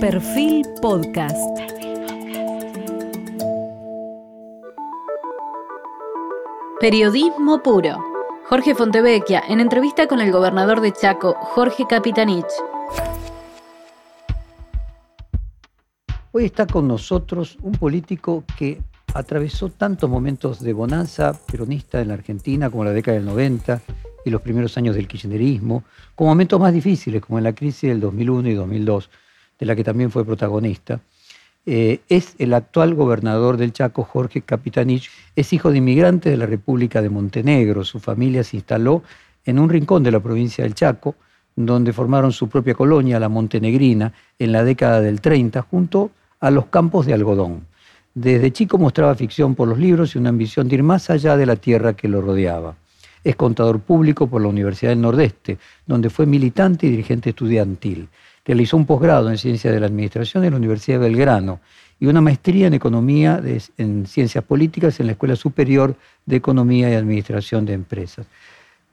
Perfil Podcast. Periodismo puro. Jorge Fontevecchia, en entrevista con el gobernador de Chaco, Jorge Capitanich. Hoy está con nosotros un político que atravesó tantos momentos de bonanza peronista en la Argentina como la década del 90 y los primeros años del kirchnerismo, como momentos más difíciles como en la crisis del 2001 y 2002, de la que también fue protagonista. Eh, es el actual gobernador del Chaco, Jorge Capitanich. Es hijo de inmigrantes de la República de Montenegro. Su familia se instaló en un rincón de la provincia del Chaco, donde formaron su propia colonia, la Montenegrina, en la década del 30, junto a los campos de algodón. Desde chico mostraba ficción por los libros y una ambición de ir más allá de la tierra que lo rodeaba. Es contador público por la Universidad del Nordeste, donde fue militante y dirigente estudiantil. Realizó un posgrado en Ciencias de la Administración en la Universidad de Belgrano y una maestría en Economía en Ciencias Políticas en la Escuela Superior de Economía y Administración de Empresas.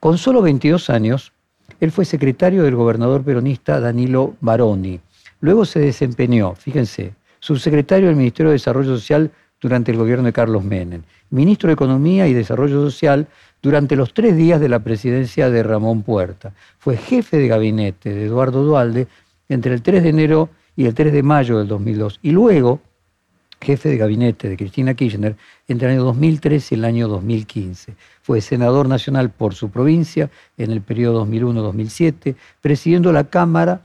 Con solo 22 años, él fue secretario del gobernador peronista Danilo Baroni. Luego se desempeñó, fíjense, subsecretario del Ministerio de Desarrollo Social durante el gobierno de Carlos Menem, ministro de Economía y Desarrollo Social durante los tres días de la presidencia de Ramón Puerta. Fue jefe de gabinete de Eduardo Dualde entre el 3 de enero y el 3 de mayo del 2002. Y luego, jefe de gabinete de Cristina Kirchner entre el año 2003 y el año 2015. Fue senador nacional por su provincia en el periodo 2001-2007, presidiendo la Cámara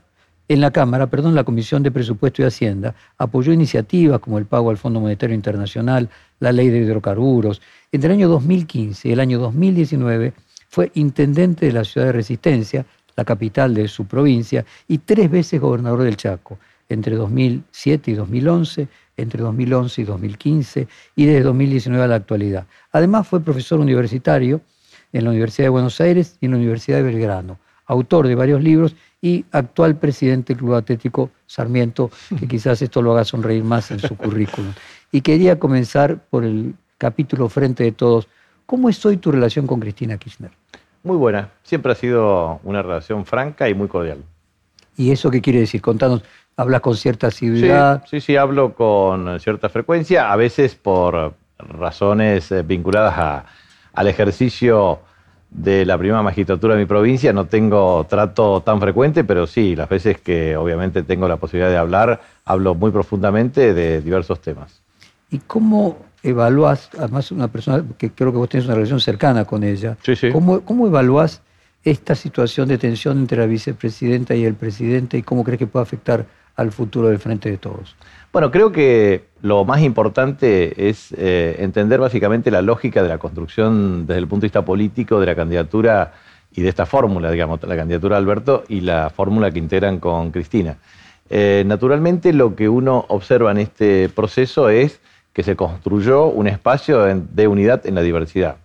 en la Cámara, perdón, la Comisión de Presupuesto y Hacienda apoyó iniciativas como el pago al Fondo Monetario Internacional, la Ley de Hidrocarburos. Entre el año 2015 y el año 2019 fue intendente de la ciudad de Resistencia, la capital de su provincia, y tres veces gobernador del Chaco, entre 2007 y 2011, entre 2011 y 2015, y desde 2019 a la actualidad. Además fue profesor universitario en la Universidad de Buenos Aires y en la Universidad de Belgrano, autor de varios libros y actual presidente del Club Atlético Sarmiento, que quizás esto lo haga sonreír más en su currículum. Y quería comenzar por el capítulo Frente de Todos. ¿Cómo es hoy tu relación con Cristina Kirchner? Muy buena. Siempre ha sido una relación franca y muy cordial. ¿Y eso qué quiere decir? Contanos, ¿hablas con cierta asiduidad? Sí, sí, sí, hablo con cierta frecuencia, a veces por razones eh, vinculadas al ejercicio de la primera magistratura de mi provincia no tengo trato tan frecuente, pero sí, las veces que obviamente tengo la posibilidad de hablar, hablo muy profundamente de diversos temas. ¿Y cómo evalúas, además una persona que creo que vos tenés una relación cercana con ella, sí, sí. ¿cómo, cómo evaluás esta situación de tensión entre la vicepresidenta y el presidente y cómo crees que puede afectar al futuro del Frente de Todos? Bueno, creo que lo más importante es eh, entender básicamente la lógica de la construcción desde el punto de vista político de la candidatura y de esta fórmula, digamos, la candidatura de Alberto y la fórmula que integran con Cristina. Eh, naturalmente lo que uno observa en este proceso es que se construyó un espacio de unidad en la diversidad.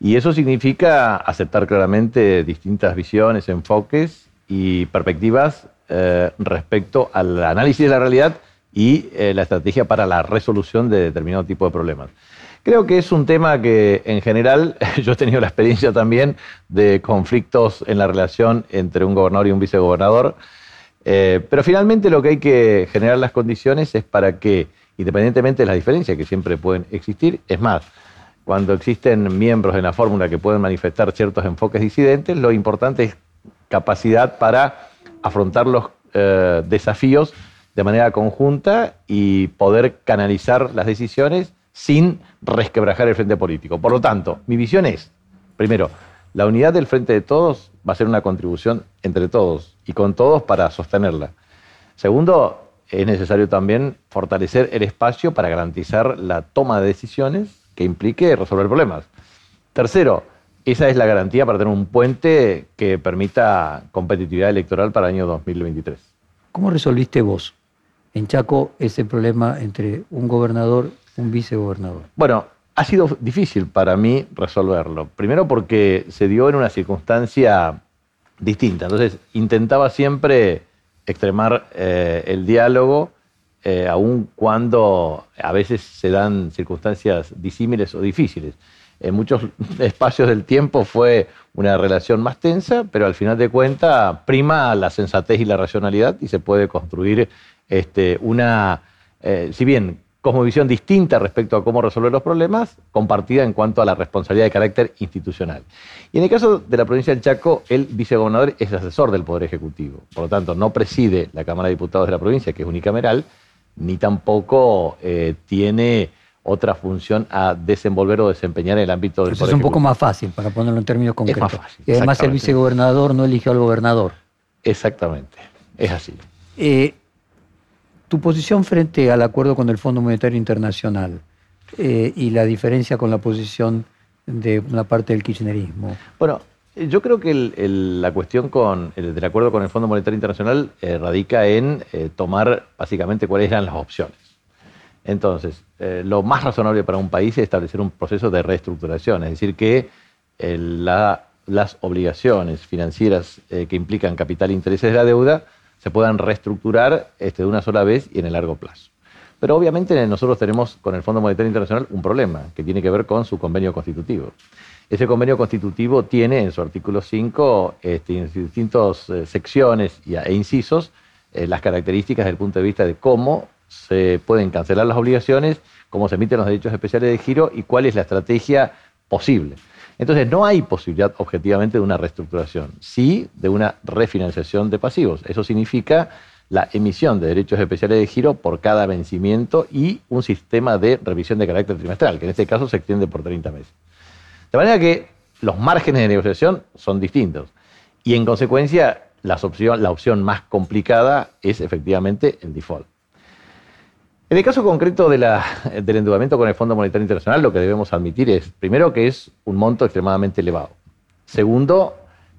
Y eso significa aceptar claramente distintas visiones, enfoques y perspectivas eh, respecto al análisis de la realidad y eh, la estrategia para la resolución de determinado tipo de problemas. Creo que es un tema que en general yo he tenido la experiencia también de conflictos en la relación entre un gobernador y un vicegobernador, eh, pero finalmente lo que hay que generar las condiciones es para que, independientemente de las diferencias que siempre pueden existir, es más, cuando existen miembros en la fórmula que pueden manifestar ciertos enfoques disidentes, lo importante es capacidad para afrontar los eh, desafíos de manera conjunta y poder canalizar las decisiones sin resquebrajar el frente político. Por lo tanto, mi visión es, primero, la unidad del frente de todos va a ser una contribución entre todos y con todos para sostenerla. Segundo, es necesario también fortalecer el espacio para garantizar la toma de decisiones que implique resolver problemas. Tercero, esa es la garantía para tener un puente que permita competitividad electoral para el año 2023. ¿Cómo resolviste vos en Chaco ese problema entre un gobernador y un vicegobernador? Bueno, ha sido difícil para mí resolverlo. Primero porque se dio en una circunstancia distinta. Entonces, intentaba siempre extremar eh, el diálogo, eh, aun cuando a veces se dan circunstancias disímiles o difíciles. En muchos espacios del tiempo fue una relación más tensa, pero al final de cuentas prima la sensatez y la racionalidad y se puede construir este, una, eh, si bien cosmovisión distinta respecto a cómo resolver los problemas, compartida en cuanto a la responsabilidad de carácter institucional. Y en el caso de la provincia del Chaco, el vicegobernador es asesor del Poder Ejecutivo. Por lo tanto, no preside la Cámara de Diputados de la provincia, que es unicameral, ni tampoco eh, tiene otra función a desenvolver o desempeñar en el ámbito del Eso es un poco más fácil, para ponerlo en términos concretos. más fácil, y además el vicegobernador no eligió al gobernador. Exactamente, es así. Eh, tu posición frente al acuerdo con el Fondo Monetario Internacional eh, y la diferencia con la posición de una parte del kirchnerismo. Bueno, yo creo que la cuestión con, el- del acuerdo con el Fondo Monetario Internacional eh, radica en eh, tomar básicamente cuáles eran las opciones. Entonces, lo más razonable para un país es establecer un proceso de reestructuración, es decir, que la- las obligaciones financieras que implican capital e intereses de la deuda se puedan reestructurar este, de una sola vez y en el largo plazo. Pero obviamente nosotros tenemos con el Fondo Monetario Internacional un problema que tiene que ver con su convenio constitutivo. Ese convenio constitutivo tiene en su artículo 5, este, distintas eh, secciones e incisos, eh, las características desde el punto de vista de cómo se pueden cancelar las obligaciones, cómo se emiten los derechos especiales de giro y cuál es la estrategia posible. Entonces, no hay posibilidad objetivamente de una reestructuración, sí de una refinanciación de pasivos. Eso significa la emisión de derechos especiales de giro por cada vencimiento y un sistema de revisión de carácter trimestral, que en este caso se extiende por 30 meses. De manera que los márgenes de negociación son distintos. Y en consecuencia, las opción- la opción más complicada es efectivamente el default. En el caso concreto del endeudamiento con el Fondo Monetario Internacional, lo que debemos admitir es, primero, que es un monto extremadamente elevado. Segundo,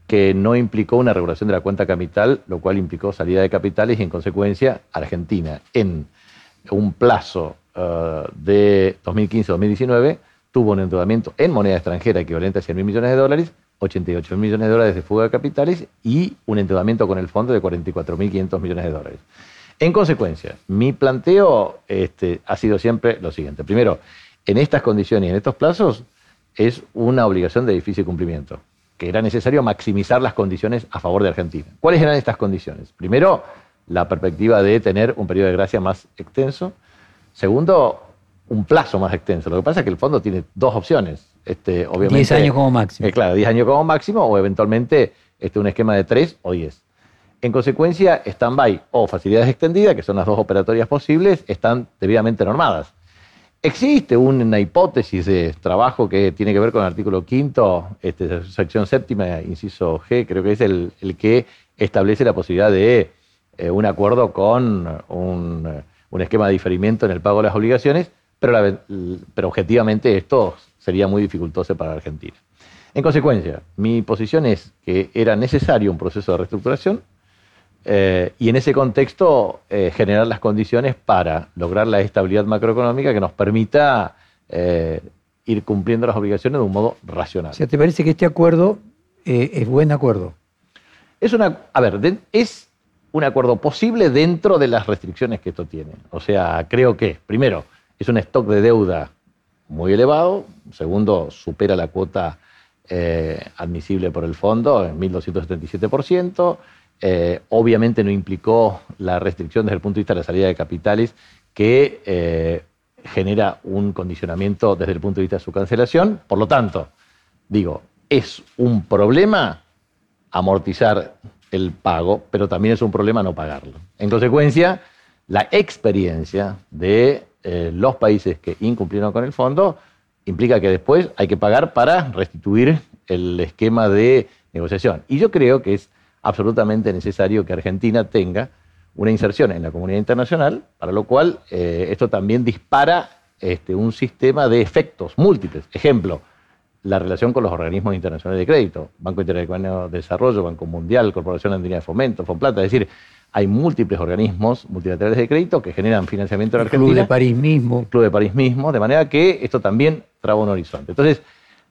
que no implicó una regulación de la cuenta capital, lo cual implicó salida de capitales y, en consecuencia, Argentina, en un plazo eh, de 2015-2019, tuvo un endeudamiento en moneda extranjera equivalente a 100 mil millones de dólares, 88 mil millones de dólares de fuga de capitales y un endeudamiento con el fondo de 44 mil 500 millones de dólares. En consecuencia, mi planteo este, ha sido siempre lo siguiente. Primero, en estas condiciones y en estos plazos es una obligación de difícil cumplimiento, que era necesario maximizar las condiciones a favor de Argentina. ¿Cuáles eran estas condiciones? Primero, la perspectiva de tener un periodo de gracia más extenso. Segundo, un plazo más extenso. Lo que pasa es que el fondo tiene dos opciones. Este, obviamente, 10 años como máximo. eh, claro, 10 años como máximo o eventualmente este, un esquema de 3 o 10. En consecuencia, stand-by o facilidades extendidas, que son las dos operatorias posibles, están debidamente normadas. Existe una hipótesis de trabajo que tiene que ver con el artículo quinto, este, sección séptima, inciso G, creo que es el, que establece la posibilidad de eh, un acuerdo con un, esquema de diferimiento en el pago de las obligaciones, pero, pero objetivamente esto sería muy dificultoso para Argentina. En consecuencia, mi posición es que era necesario un proceso de reestructuración eh, y en ese contexto eh, generar las condiciones para lograr la estabilidad macroeconómica que nos permita eh, ir cumpliendo las obligaciones de un modo racional. O sea, ¿te parece que este acuerdo es buen acuerdo? Es una, a ver, de- es un acuerdo posible dentro de las restricciones que esto tiene. O sea, creo que, primero, es un stock de deuda muy elevado. Segundo, supera la cuota admisible por el fondo en 1.277%. Eh, obviamente no implicó la restricción desde el punto de vista de la salida de capitales que eh, genera un condicionamiento desde el punto de vista de su cancelación. Por lo tanto, digo, es un problema amortizar el pago, pero también es un problema no pagarlo. En consecuencia, la experiencia de eh, los países que incumplieron con el fondo implica que después hay que pagar para restituir el esquema de negociación. Y yo creo que es absolutamente necesario que Argentina tenga una inserción en la comunidad internacional, para lo cual eh, esto también dispara este, un sistema de efectos múltiples. Ejemplo, la relación con los organismos internacionales de crédito, Banco Interamericano de Desarrollo, Banco Mundial, Corporación Andina de Fomento, Fonplata, es decir, hay múltiples organismos multilaterales de crédito que generan financiamiento en El Club Argentina. de París mismo. el Club de París mismo, de manera que esto también traba un horizonte. Entonces,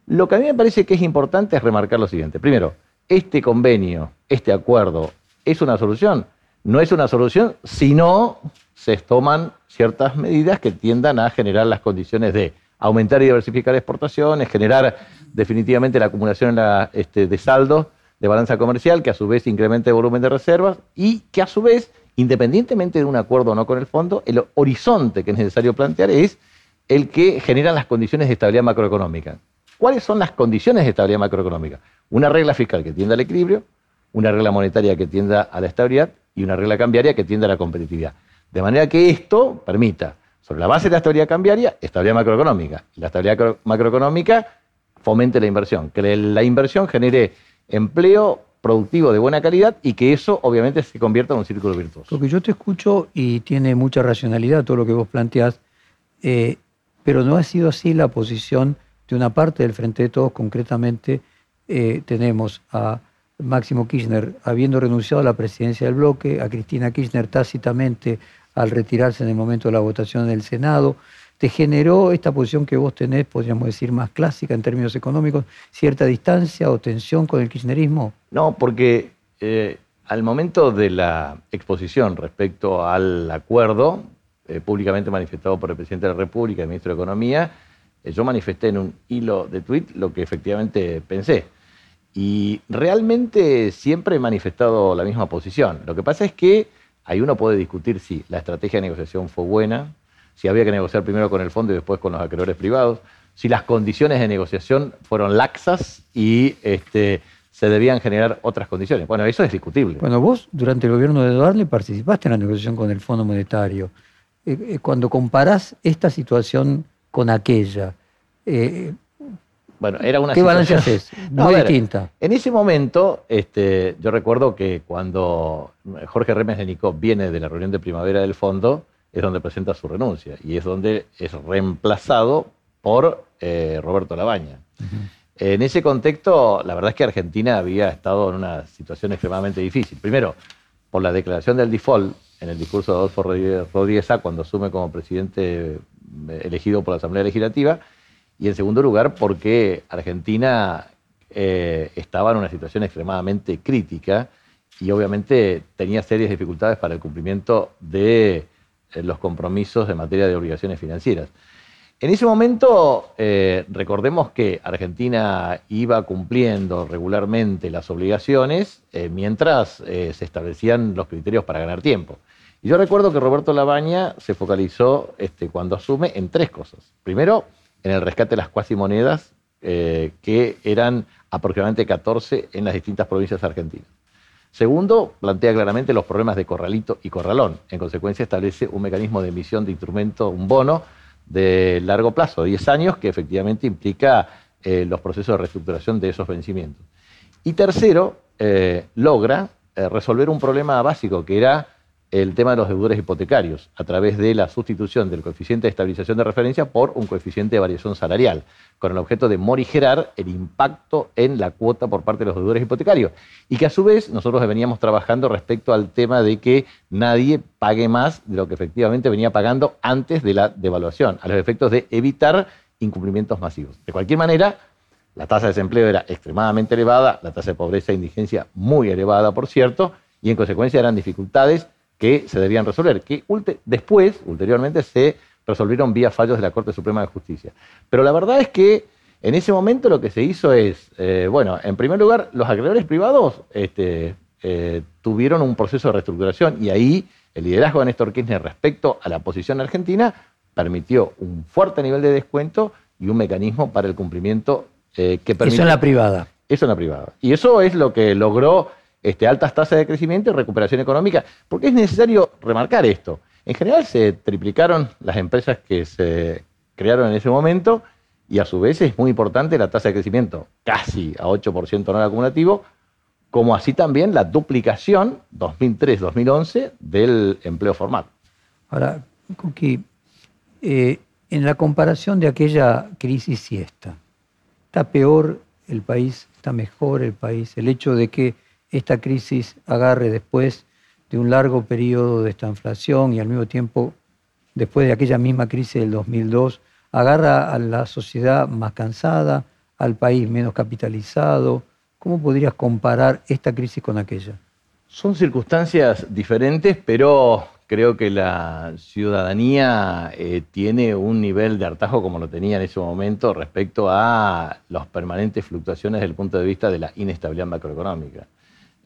lo que a mí me parece que es importante es remarcar lo siguiente. Primero, este convenio, este acuerdo, ¿es una solución? No es una solución si no se toman ciertas medidas que tiendan a generar las condiciones de aumentar y diversificar exportaciones, generar definitivamente la acumulación este, de saldos de balanza comercial, que a su vez incremente el volumen de reservas y que a su vez independientemente de un acuerdo o no con el fondo, el horizonte que es necesario plantear es el que genera las condiciones de estabilidad macroeconómica. ¿Cuáles son las condiciones de estabilidad macroeconómica? Una regla fiscal que tienda al equilibrio, una regla monetaria que tienda a la estabilidad y una regla cambiaria que tienda a la competitividad. De manera que esto permita, sobre la base de la estabilidad cambiaria, estabilidad macroeconómica. La estabilidad macroeconómica fomente la inversión, que la inversión genere empleo productivo de buena calidad y que eso obviamente se convierta en un círculo virtuoso. Porque yo te escucho y tiene mucha racionalidad todo lo que vos planteás, eh, pero no ha sido así la posición de una parte del Frente de Todos, concretamente eh, tenemos a Máximo Kirchner habiendo renunciado a la presidencia del bloque, a Cristina Kirchner tácitamente al retirarse en el momento de la votación del Senado, ¿Te generó esta posición que vos tenés, podríamos decir, más clásica en términos económicos, cierta distancia o tensión con el kirchnerismo? No, porque eh, al momento de la exposición respecto al acuerdo, eh, públicamente manifestado por el presidente de la República el ministro de Economía, yo manifesté en un hilo de tweet lo que efectivamente pensé. Y realmente siempre he manifestado la misma posición. Lo que pasa es que ahí uno puede discutir si la estrategia de negociación fue buena, si había que negociar primero con el fondo y después con los acreedores privados, si las condiciones de negociación fueron laxas y este, se debían generar otras condiciones. Bueno, eso es discutible. Bueno, vos durante el gobierno de Eduardo participaste en la negociación con el Fondo Monetario. Eh, eh, cuando comparás esta situación con aquella, eh, bueno, era una ¿qué balance haces? Muy distinta. En ese momento, este, yo recuerdo que cuando Jorge Remes de Nicó viene de la reunión de primavera del fondo, es donde presenta su renuncia y es donde es reemplazado por eh, Roberto Labaña. En ese contexto, la verdad es que Argentina había estado en una situación extremadamente difícil. Primero, por la declaración del default en el discurso de Adolfo Rodríguez A cuando asume como presidente elegido por la Asamblea Legislativa, y en segundo lugar, porque Argentina eh, estaba en una situación extremadamente crítica y obviamente tenía serias dificultades para el cumplimiento de eh, los compromisos en materia de obligaciones financieras. En ese momento, eh, recordemos que Argentina iba cumpliendo regularmente las obligaciones mientras se establecían los criterios para ganar tiempo. Y yo recuerdo que Roberto Labaña se focalizó este, cuando asume en tres cosas. Primero, en el rescate de las cuasimonedas, que eran aproximadamente 14 en las distintas provincias argentinas. Segundo, plantea claramente los problemas de corralito y corralón. En consecuencia, establece un mecanismo de emisión de instrumento, un bono de largo plazo, 10 años, que efectivamente implica eh, los procesos de reestructuración de esos vencimientos. Y tercero, eh, logra eh, resolver un problema básico que era el tema de los deudores hipotecarios a través de la sustitución del coeficiente de estabilización de referencia por un coeficiente de variación salarial, con el objeto de morigerar el impacto en la cuota por parte de los deudores hipotecarios. Y que a su vez nosotros veníamos trabajando respecto al tema de que nadie pague más de lo que efectivamente venía pagando antes de la devaluación, a los efectos de evitar incumplimientos masivos. De cualquier manera, la tasa de desempleo era extremadamente elevada, la tasa de pobreza e indigencia muy elevada, por cierto, y en consecuencia eran dificultades que se debían resolver, que después, ulteriormente, se resolvieron vía fallos de la Corte Suprema de Justicia. Pero la verdad es que en ese momento lo que se hizo es, eh, bueno, en primer lugar, los acreedores privados este, eh, tuvieron un proceso de reestructuración y ahí el liderazgo de Néstor Kirchner respecto a la posición argentina permitió un fuerte nivel de descuento y un mecanismo para el cumplimiento eh, que permitió... Eso en la privada. Eso en la privada. Y eso es lo que logró este, altas tasas de crecimiento y recuperación económica, porque es necesario remarcar esto. En general se triplicaron las empresas que se crearon en ese momento y a su vez es muy importante la tasa de crecimiento, casi a 8% anual acumulativo, como así también la duplicación 2003-2011 del empleo formal. Ahora, Kuki, eh, en la comparación de aquella crisis y esta, ¿está peor el país? ¿Está mejor el país? El hecho de que esta crisis agarre después de un largo periodo de esta inflación y al mismo tiempo, después de aquella misma crisis del 2002, agarra a la sociedad más cansada, al país menos capitalizado. ¿Cómo podrías comparar esta crisis con aquella? Son circunstancias diferentes, pero creo que la ciudadanía eh, tiene un nivel de hartazgo como lo tenía en ese momento respecto a las permanentes fluctuaciones desde el punto de vista de la inestabilidad macroeconómica.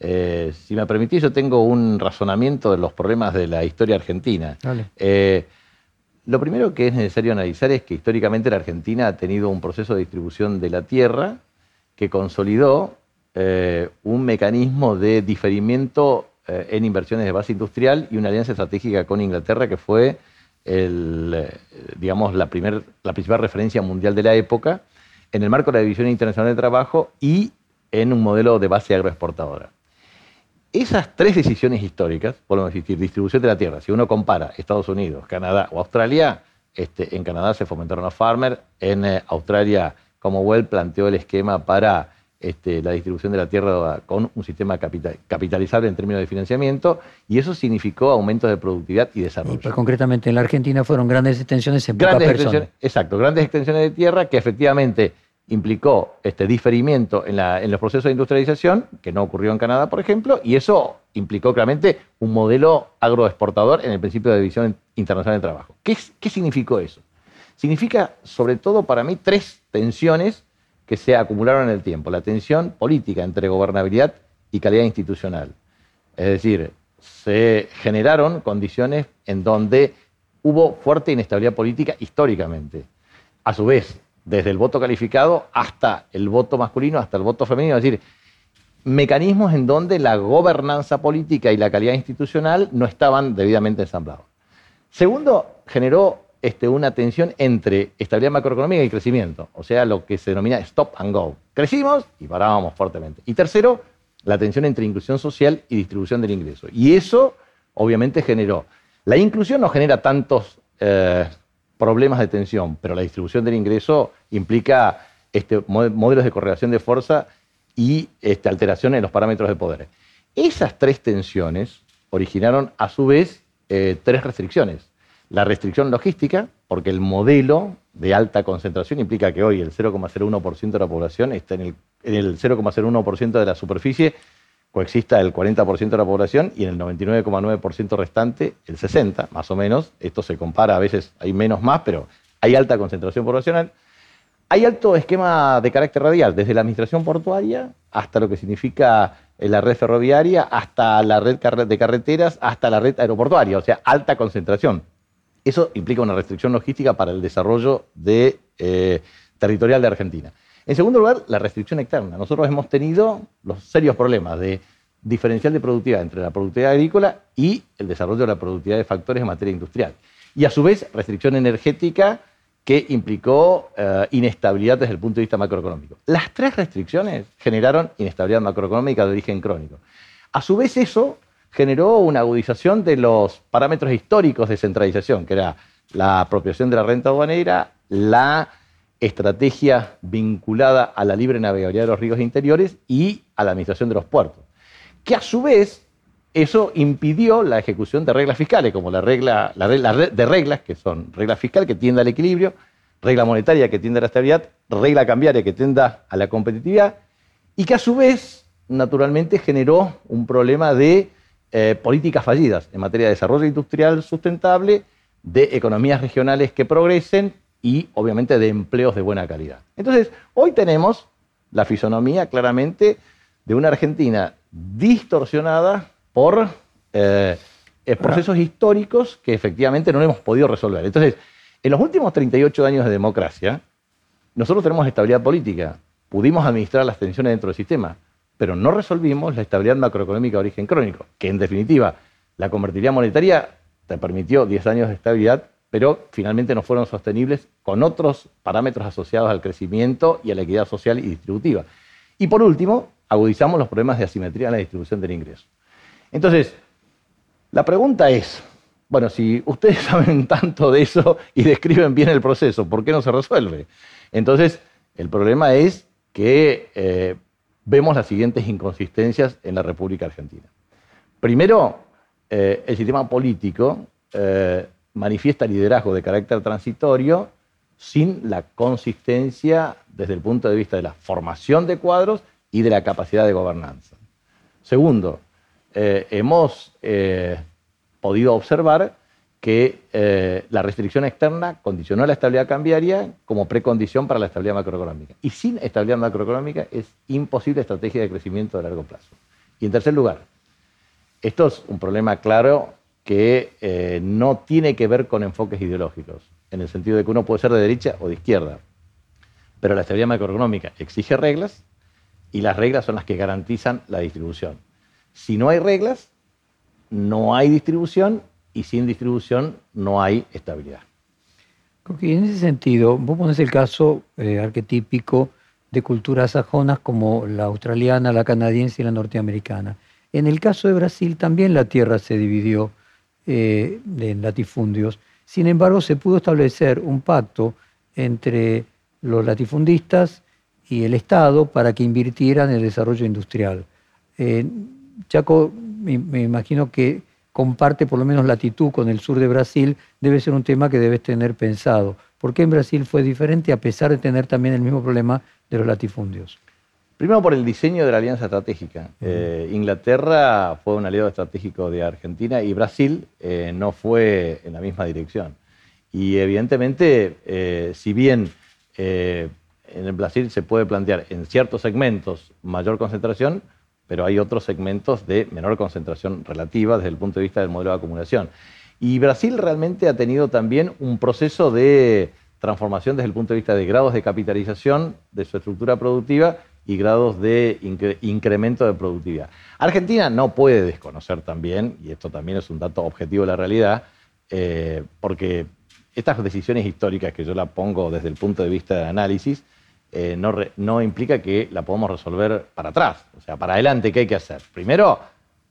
Eh, si me permitís, yo tengo un razonamiento de los problemas de la historia argentina. Eh, lo primero que es necesario analizar es que históricamente la Argentina ha tenido un proceso de distribución de la tierra que consolidó eh, un mecanismo de diferimiento en inversiones de base industrial y una alianza estratégica con Inglaterra que fue digamos, la, la principal referencia mundial de la época en el marco de la División Internacional de Trabajo y en un modelo de base agroexportadora. Esas tres decisiones históricas, podemos decir, distribución de la tierra, si uno compara Estados Unidos, Canadá o Australia, este, en Canadá se fomentaron los farmers, en eh, Australia Commonwealth planteó el esquema para este, la distribución de la tierra con un sistema capitalizable en términos de financiamiento, y eso significó aumentos de productividad y desarrollo. Pero concretamente en la Argentina fueron grandes extensiones en grandes extensiones, Exacto, grandes extensiones de tierra que efectivamente implicó este diferimiento en, los procesos de industrialización, que no ocurrió en Canadá, por ejemplo, y eso implicó claramente un modelo agroexportador en el principio de división internacional de trabajo. ¿Qué, ¿Qué significó eso? Significa, sobre todo para mí, tres tensiones que se acumularon en el tiempo. La tensión política entre gobernabilidad y calidad institucional. Es decir, se generaron condiciones en donde hubo fuerte inestabilidad política históricamente. A su vez, desde el voto calificado hasta el voto masculino, hasta el voto femenino, es decir, mecanismos en donde la gobernanza política y la calidad institucional no estaban debidamente ensamblados. Segundo, generó este, una tensión entre estabilidad macroeconómica y crecimiento, o sea, lo que se denomina stop and go. Crecimos y parábamos fuertemente. Y tercero, la tensión entre inclusión social y distribución del ingreso. Y eso, obviamente, generó. La inclusión no genera tantos eh, problemas de tensión, pero la distribución del ingreso implica este, modelos de correlación de fuerza y este, alteración en los parámetros de poder. Esas tres tensiones originaron a su vez eh, tres restricciones. La restricción logística, porque el modelo de alta concentración implica que hoy el 0,01% de la población está en el 0,01% de la superficie coexista el 40% de la población y en el 99,9% restante el 60%, más o menos. Esto se compara, a veces hay menos más, pero hay alta concentración poblacional. Hay alto esquema de carácter radial, desde la administración portuaria hasta lo que significa eh, la red ferroviaria, hasta la red de carreteras, hasta la red aeroportuaria, o sea, alta concentración. Eso implica una restricción logística para el desarrollo de, eh, territorial de Argentina. En segundo lugar, la restricción externa. Nosotros hemos tenido los serios problemas de diferencial de productividad entre la productividad agrícola y el desarrollo de la productividad de factores en materia industrial. Y a su vez, restricción energética que implicó eh, inestabilidad desde el punto de vista macroeconómico. Las tres restricciones generaron inestabilidad macroeconómica de origen crónico. A su vez, eso generó una agudización de los parámetros históricos de centralización, que era la apropiación de la renta aduanera, la estrategia vinculada a la libre navegabilidad de los ríos interiores y a la administración de los puertos. Que a su vez eso impidió la ejecución de reglas fiscales, como la regla, la de reglas, que son regla fiscal que tienda al equilibrio, regla monetaria que tienda a la estabilidad, regla cambiaria que tienda a la competitividad, y que a su vez, naturalmente, generó un problema de eh, políticas fallidas en materia de desarrollo industrial sustentable, de economías regionales que progresen y obviamente de empleos de buena calidad. Entonces, hoy tenemos la fisonomía claramente de una Argentina distorsionada por eh, procesos históricos que efectivamente no hemos podido resolver. Entonces, en los últimos 38 años de democracia, nosotros tenemos estabilidad política, pudimos administrar las tensiones dentro del sistema, pero no resolvimos la estabilidad macroeconómica de origen crónico, que en definitiva la convertibilidad monetaria te permitió 10 años de estabilidad, pero finalmente no fueron sostenibles con otros parámetros asociados al crecimiento y a la equidad social y distributiva. Y por último, agudizamos los problemas de asimetría en la distribución del ingreso. Entonces, la pregunta es, bueno, si ustedes saben tanto de eso y describen bien el proceso, ¿por qué no se resuelve? Entonces, el problema es que eh, vemos las siguientes inconsistencias en la República Argentina. Primero, eh, el sistema político eh, manifiesta liderazgo de carácter transitorio sin la consistencia desde el punto de vista de la formación de cuadros y de la capacidad de gobernanza. Segundo, eh, hemos eh, podido observar que eh, la restricción externa condicionó la estabilidad cambiaria como precondición para la estabilidad macroeconómica. Y sin estabilidad macroeconómica es imposible estrategia de crecimiento de largo plazo. Y en tercer lugar, esto es un problema claro que eh, no tiene que ver con enfoques ideológicos, en el sentido de que uno puede ser de derecha o de izquierda, pero la estabilidad macroeconómica exige reglas y las reglas son las que garantizan la distribución. Si no hay reglas, no hay distribución y sin distribución no hay estabilidad. en ese sentido, vos pones el caso eh, arquetípico de culturas sajonas como la australiana, la canadiense y la norteamericana. En el caso de Brasil también la tierra se dividió eh, en latifundios. Sin embargo, se pudo establecer un pacto entre los latifundistas y el Estado para que invirtieran en el desarrollo industrial. Eh, Chaco, me, imagino que comparte por lo menos latitud con el sur de Brasil, debe ser un tema que debes tener pensado. ¿Por qué en Brasil fue diferente a pesar de tener también el mismo problema de los latifundios? Primero por el diseño de la alianza estratégica. Eh, Inglaterra fue un aliado estratégico de Argentina y Brasil eh, no fue en la misma dirección. Y evidentemente, si bien en el Brasil se puede plantear en ciertos segmentos mayor concentración, pero hay otros segmentos de menor concentración relativa desde el punto de vista del modelo de acumulación. Y Brasil realmente ha tenido también un proceso de transformación desde el punto de vista de grados de capitalización de su estructura productiva y grados de incremento de productividad. Argentina no puede desconocer también, y esto también es un dato objetivo de la realidad, eh, porque estas decisiones históricas que yo la pongo desde el punto de vista de análisis, eh, no, implica que la podamos resolver para atrás. O sea, para adelante, ¿qué hay que hacer? Primero,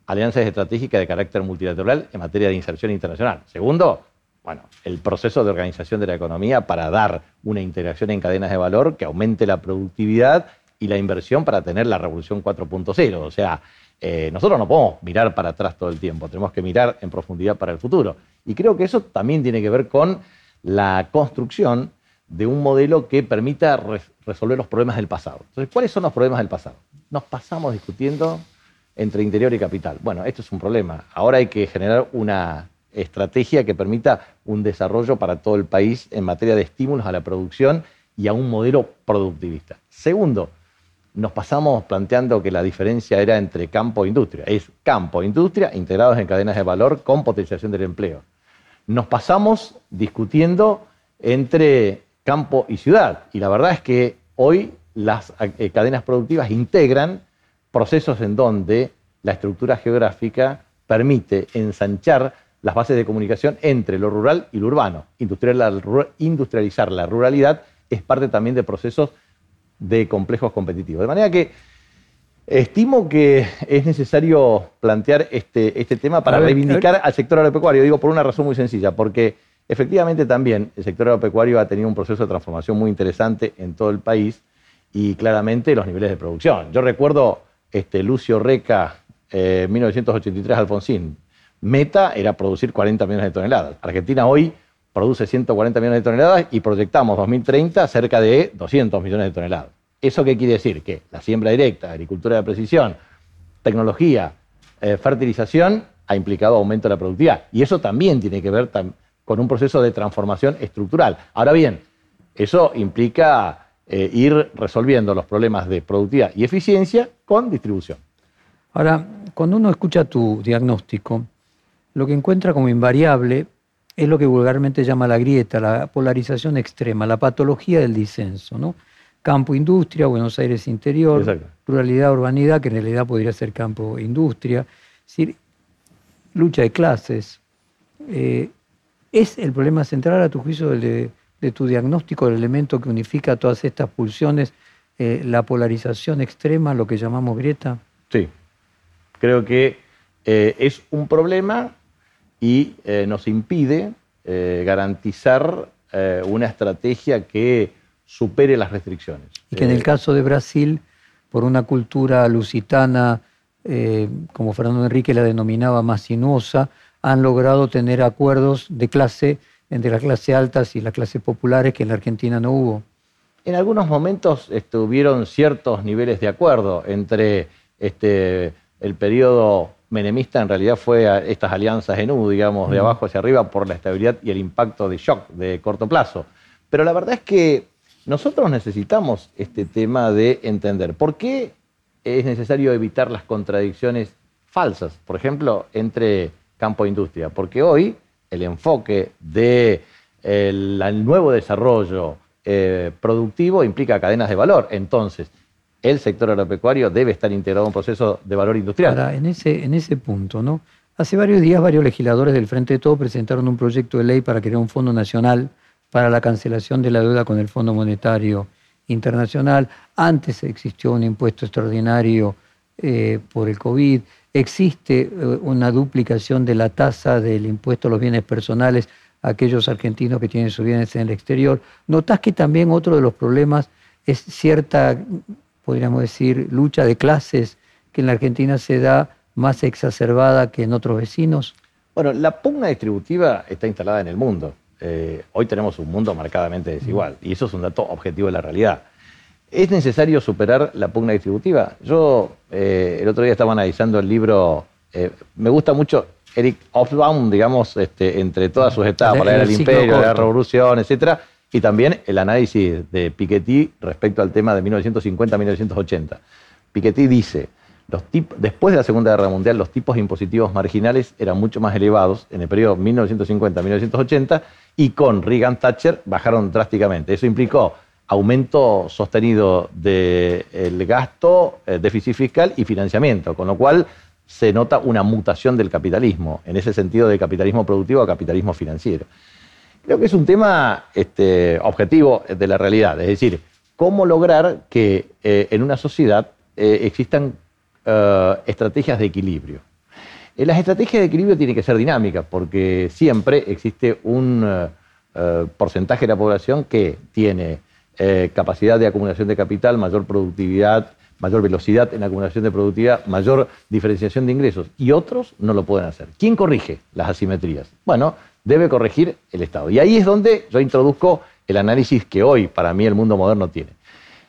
alianzas estratégicas de carácter multilateral en materia de inserción internacional. Segundo, bueno, el proceso de organización de la economía para dar una integración en cadenas de valor que aumente la productividad y la inversión para tener la revolución 4.0. O sea, eh, nosotros no podemos mirar para atrás todo el tiempo, tenemos que mirar en profundidad para el futuro. Y creo que eso también tiene que ver con la construcción de un modelo que permita resolver los problemas del pasado. Entonces, ¿cuáles son los problemas del pasado? Nos pasamos discutiendo entre interior y capital. Bueno, esto es un problema. Ahora hay que generar una estrategia que permita un desarrollo para todo el país en materia de estímulos a la producción y a un modelo productivista. Segundo, nos pasamos planteando que la diferencia era entre campo e industria. Es campo e industria integrados en cadenas de valor con potenciación del empleo. Nos pasamos discutiendo entre campo y ciudad. Y la verdad es que hoy las eh, cadenas productivas integran procesos en donde la estructura geográfica permite ensanchar las bases de comunicación entre lo rural y lo urbano. Industrializar la ruralidad es parte también de procesos de complejos competitivos. De manera que estimo que es necesario plantear este, este tema para reivindicar al sector agropecuario. Digo por una razón muy sencilla, porque Efectivamente también el sector agropecuario ha tenido un proceso de transformación muy interesante en todo el país y claramente los niveles de producción. Yo recuerdo este, Lucio Reca, eh, 1983 Alfonsín. Meta era producir 40 millones de toneladas. Argentina hoy produce 140 millones de toneladas y proyectamos 2030 cerca de 200 millones de toneladas. ¿Eso qué quiere decir? Que la siembra directa, agricultura de precisión, tecnología, eh, fertilización ha implicado aumento de la productividad. Y eso también tiene que ver con un proceso de transformación estructural. Ahora bien, eso implica eh, ir resolviendo los problemas de productividad y eficiencia con distribución. Ahora, cuando uno escucha tu diagnóstico, lo que encuentra como invariable es lo que vulgarmente llama la grieta, la polarización extrema, la patología del disenso, ¿no? Campo-industria, Buenos Aires interior, ruralidad, urbanidad, que en realidad podría ser campo-industria, es decir, lucha de clases, eh, ¿Es el problema central, a tu juicio, de, tu diagnóstico, el elemento que unifica todas estas pulsiones, eh, la polarización extrema, lo que llamamos grieta? Sí, creo que eh, es un problema y eh, nos impide garantizar una estrategia que supere las restricciones. Y que en el caso de Brasil, por una cultura lusitana, como Fernando Enrique la denominaba más sinuosa, han logrado tener acuerdos de clase entre las clases altas y las clases populares que en la Argentina no hubo. En algunos momentos estuvieron ciertos niveles de acuerdo entre este, el periodo menemista, en realidad fue estas alianzas en U, digamos, de abajo hacia arriba por la estabilidad y el impacto de shock de corto plazo. Pero la verdad es que nosotros necesitamos este tema de entender por qué es necesario evitar las contradicciones falsas, por ejemplo, entre campo e industria, porque hoy el enfoque del de nuevo desarrollo eh, productivo implica cadenas de valor. Entonces, el sector agropecuario debe estar integrado en un proceso de valor industrial. en, ese, en ese punto, ¿no? Hace varios días varios legisladores del Frente de Todo presentaron un proyecto de ley para crear un fondo nacional para la cancelación de la deuda con el Fondo Monetario Internacional. Antes existió un impuesto extraordinario eh, por el COVID. Existe eh, una duplicación de la tasa del impuesto a los bienes personales a aquellos argentinos que tienen sus bienes en el exterior. Notás que también otro de los problemas es cierta, podríamos decir, lucha de clases que en la Argentina se da más exacerbada que en otros vecinos. Bueno, la pugna distributiva está instalada en el mundo. Eh, hoy tenemos un mundo marcadamente desigual y eso es un dato objetivo de la realidad. ¿Es necesario superar la pugna distributiva? Yo eh, el otro día estaba analizando el libro, eh, me gusta mucho Eric Hobsbawm, digamos, este, entre todas sus etapas, la era del imperio, la revolución, etcétera, y también el análisis de Piketty respecto al tema de 1950-1980. Piketty dice, después de la Segunda Guerra Mundial, los tipos impositivos marginales eran mucho más elevados en el periodo 1950-1980 y con Reagan Thatcher bajaron drásticamente. Eso implicó aumento sostenido del gasto, eh, déficit fiscal y financiamiento, con lo cual se nota una mutación del capitalismo, en ese sentido de capitalismo productivo a capitalismo financiero. Creo que es un tema este, objetivo de la realidad, es decir, cómo lograr que eh, en una sociedad eh, existan estrategias de equilibrio. Eh, las estrategias de equilibrio tienen que ser dinámicas porque siempre existe un eh, eh, porcentaje de la población que tiene capacidad de acumulación de capital, mayor productividad, mayor velocidad en la acumulación de productividad, mayor diferenciación de ingresos y otros no lo pueden hacer. ¿Quién corrige las asimetrías? Bueno, debe corregir el Estado. Y ahí es donde yo introduzco el análisis que hoy para mí el mundo moderno tiene.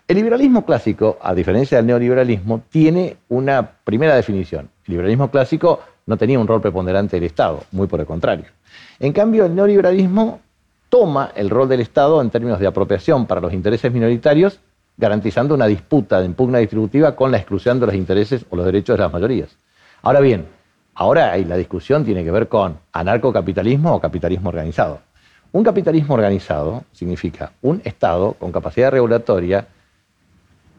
El liberalismo clásico, a diferencia del neoliberalismo, tiene una primera definición. El liberalismo clásico no tenía un rol preponderante del Estado, muy por el contrario. En cambio, el neoliberalismo toma el rol del Estado en términos de apropiación para los intereses minoritarios, garantizando una disputa de impugna distributiva con la exclusión de los intereses o los derechos de las mayorías. Ahora bien, ahora la discusión tiene que ver con anarcocapitalismo o capitalismo organizado. Un capitalismo organizado significa un Estado con capacidad regulatoria,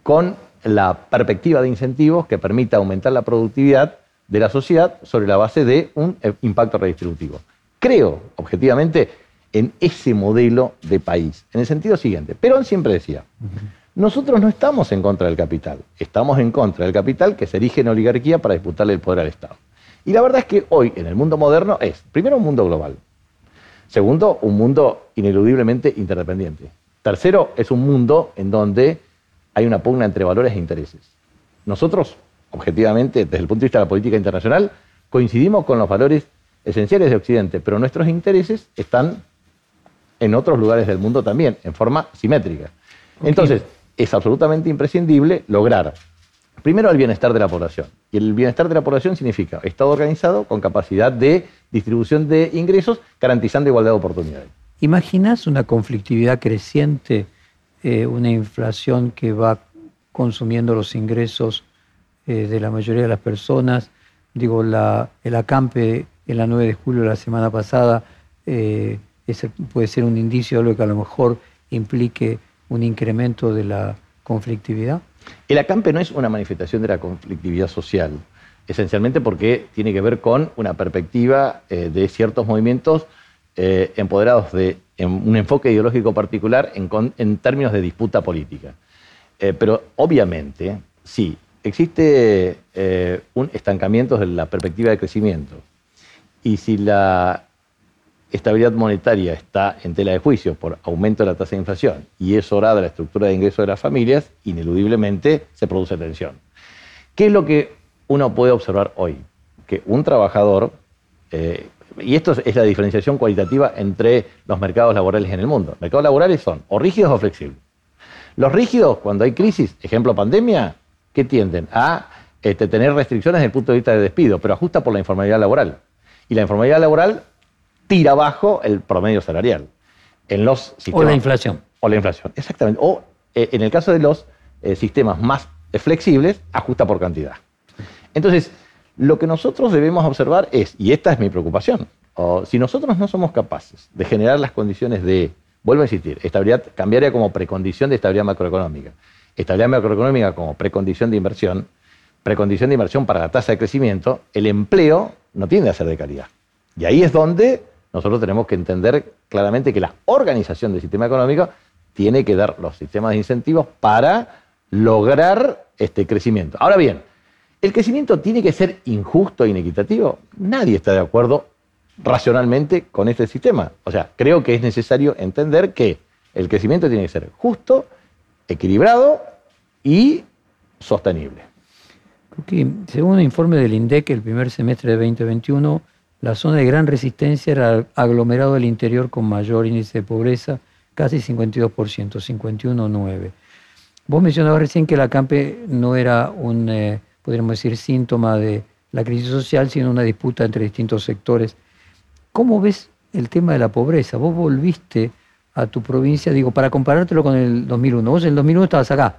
con la perspectiva de incentivos que permita aumentar la productividad de la sociedad sobre la base de un eh, impacto redistributivo. Creo, objetivamente, en ese modelo de país, en el sentido siguiente. Perón siempre decía, nosotros no estamos en contra del capital, estamos en contra del capital que se erige en oligarquía para disputarle el poder al Estado. Y la verdad es que hoy, en el mundo moderno, es, primero, un mundo global. Segundo, un mundo ineludiblemente interdependiente. Tercero, es un mundo en donde hay una pugna entre valores e intereses. Nosotros objetivamente, desde el punto de vista de la política internacional, coincidimos con los valores esenciales de Occidente, pero nuestros intereses están en otros lugares del mundo también, en forma simétrica. Entonces, es absolutamente imprescindible lograr, primero, el bienestar de la población. Y el bienestar de la población significa Estado organizado con capacidad de distribución de ingresos, garantizando igualdad de oportunidades. ¿Imaginas una conflictividad creciente, eh, una inflación que va consumiendo los ingresos eh, de la mayoría de las personas. Digo, la, el acampe en la 9 de julio de la semana pasada eh, puede ser un indicio de lo que a lo mejor implique un incremento de la conflictividad. El acampe no es una manifestación de la conflictividad social, esencialmente porque tiene que ver con una perspectiva eh, de ciertos movimientos empoderados de un enfoque ideológico particular en, términos de disputa política. pero obviamente, sí, existe eh, un estancamiento de la perspectiva de crecimiento. Y si la estabilidad monetaria está en tela de juicio por aumento de la tasa de inflación y es horada la estructura de ingresos de las familias, ineludiblemente se produce tensión. ¿Qué es lo que uno puede observar hoy? Que un trabajador, eh, y esto es la diferenciación cualitativa entre los mercados laborales en el mundo. Mercados laborales son o rígidos o flexibles. Los rígidos, cuando hay crisis, ejemplo pandemia, que tienden a este, tener restricciones desde el punto de vista de despido, pero ajusta por la informalidad laboral. Y la informalidad laboral tira abajo el promedio salarial. En los o la inflación. O la inflación, exactamente. O eh, en el caso de los eh, sistemas más flexibles, ajusta por cantidad. Entonces, lo que nosotros debemos observar es, y esta es mi preocupación, si nosotros no somos capaces de generar las condiciones de, vuelvo a insistir, estabilidad cambiaria como precondición de estabilidad macroeconómica, estabilidad macroeconómica como precondición de inversión, precondición de inversión para la tasa de crecimiento, el empleo no tiende a ser de calidad. Y ahí es donde nosotros tenemos que entender claramente que la organización del sistema económico tiene que dar los sistemas de incentivos para lograr este crecimiento. Ahora bien, ¿el crecimiento tiene que ser injusto e inequitativo? Nadie está de acuerdo racionalmente con este sistema. O sea, creo que es necesario entender que el crecimiento tiene que ser justo, equilibrado y sostenible. según un informe del INDEC, el primer semestre de 2021, la zona de gran resistencia era el aglomerado del interior con mayor índice de pobreza, casi 52%, 51,9%. Vos mencionabas recién que la CAMPE no era un, eh, podríamos decir, síntoma de la crisis social, sino una disputa entre distintos sectores. ¿Cómo ves el tema de la pobreza? Vos volviste a tu provincia, digo, para comparártelo con el 2001. Vos en el 2001 estabas acá.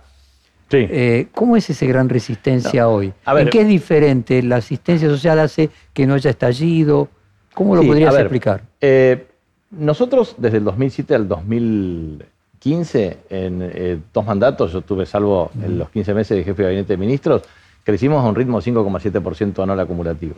Sí. Eh, ¿Cómo es esa gran resistencia hoy? ¿En qué es diferente? ¿La asistencia social hace que no haya estallido? ¿Cómo lo podrías explicar? Eh, nosotros desde el 2007 al 2015, en eh, dos mandatos, yo tuve salvo en los 15 meses de jefe de gabinete de ministros, crecimos a un ritmo 5,7% anual acumulativo.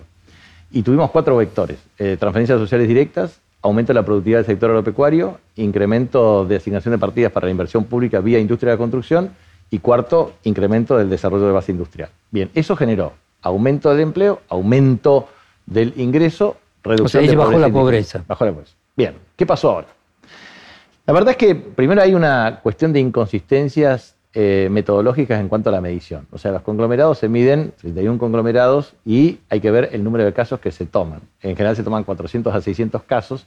Y tuvimos cuatro vectores, transferencias sociales directas, aumento de la productividad del sector agropecuario, incremento de asignación de partidas para la inversión pública vía industria de construcción y cuarto, incremento del desarrollo de base industrial. Bien, eso generó aumento del empleo, aumento del ingreso, reducción o sea, bajó la pobreza. Bajó la pobreza. Bien, ¿qué pasó ahora? La verdad es que primero hay una cuestión de inconsistencias eh, metodológicas en cuanto a la medición. O sea, los conglomerados se miden, 31 conglomerados, y hay que ver el número de casos que se toman. En general se toman 400 a 600 casos.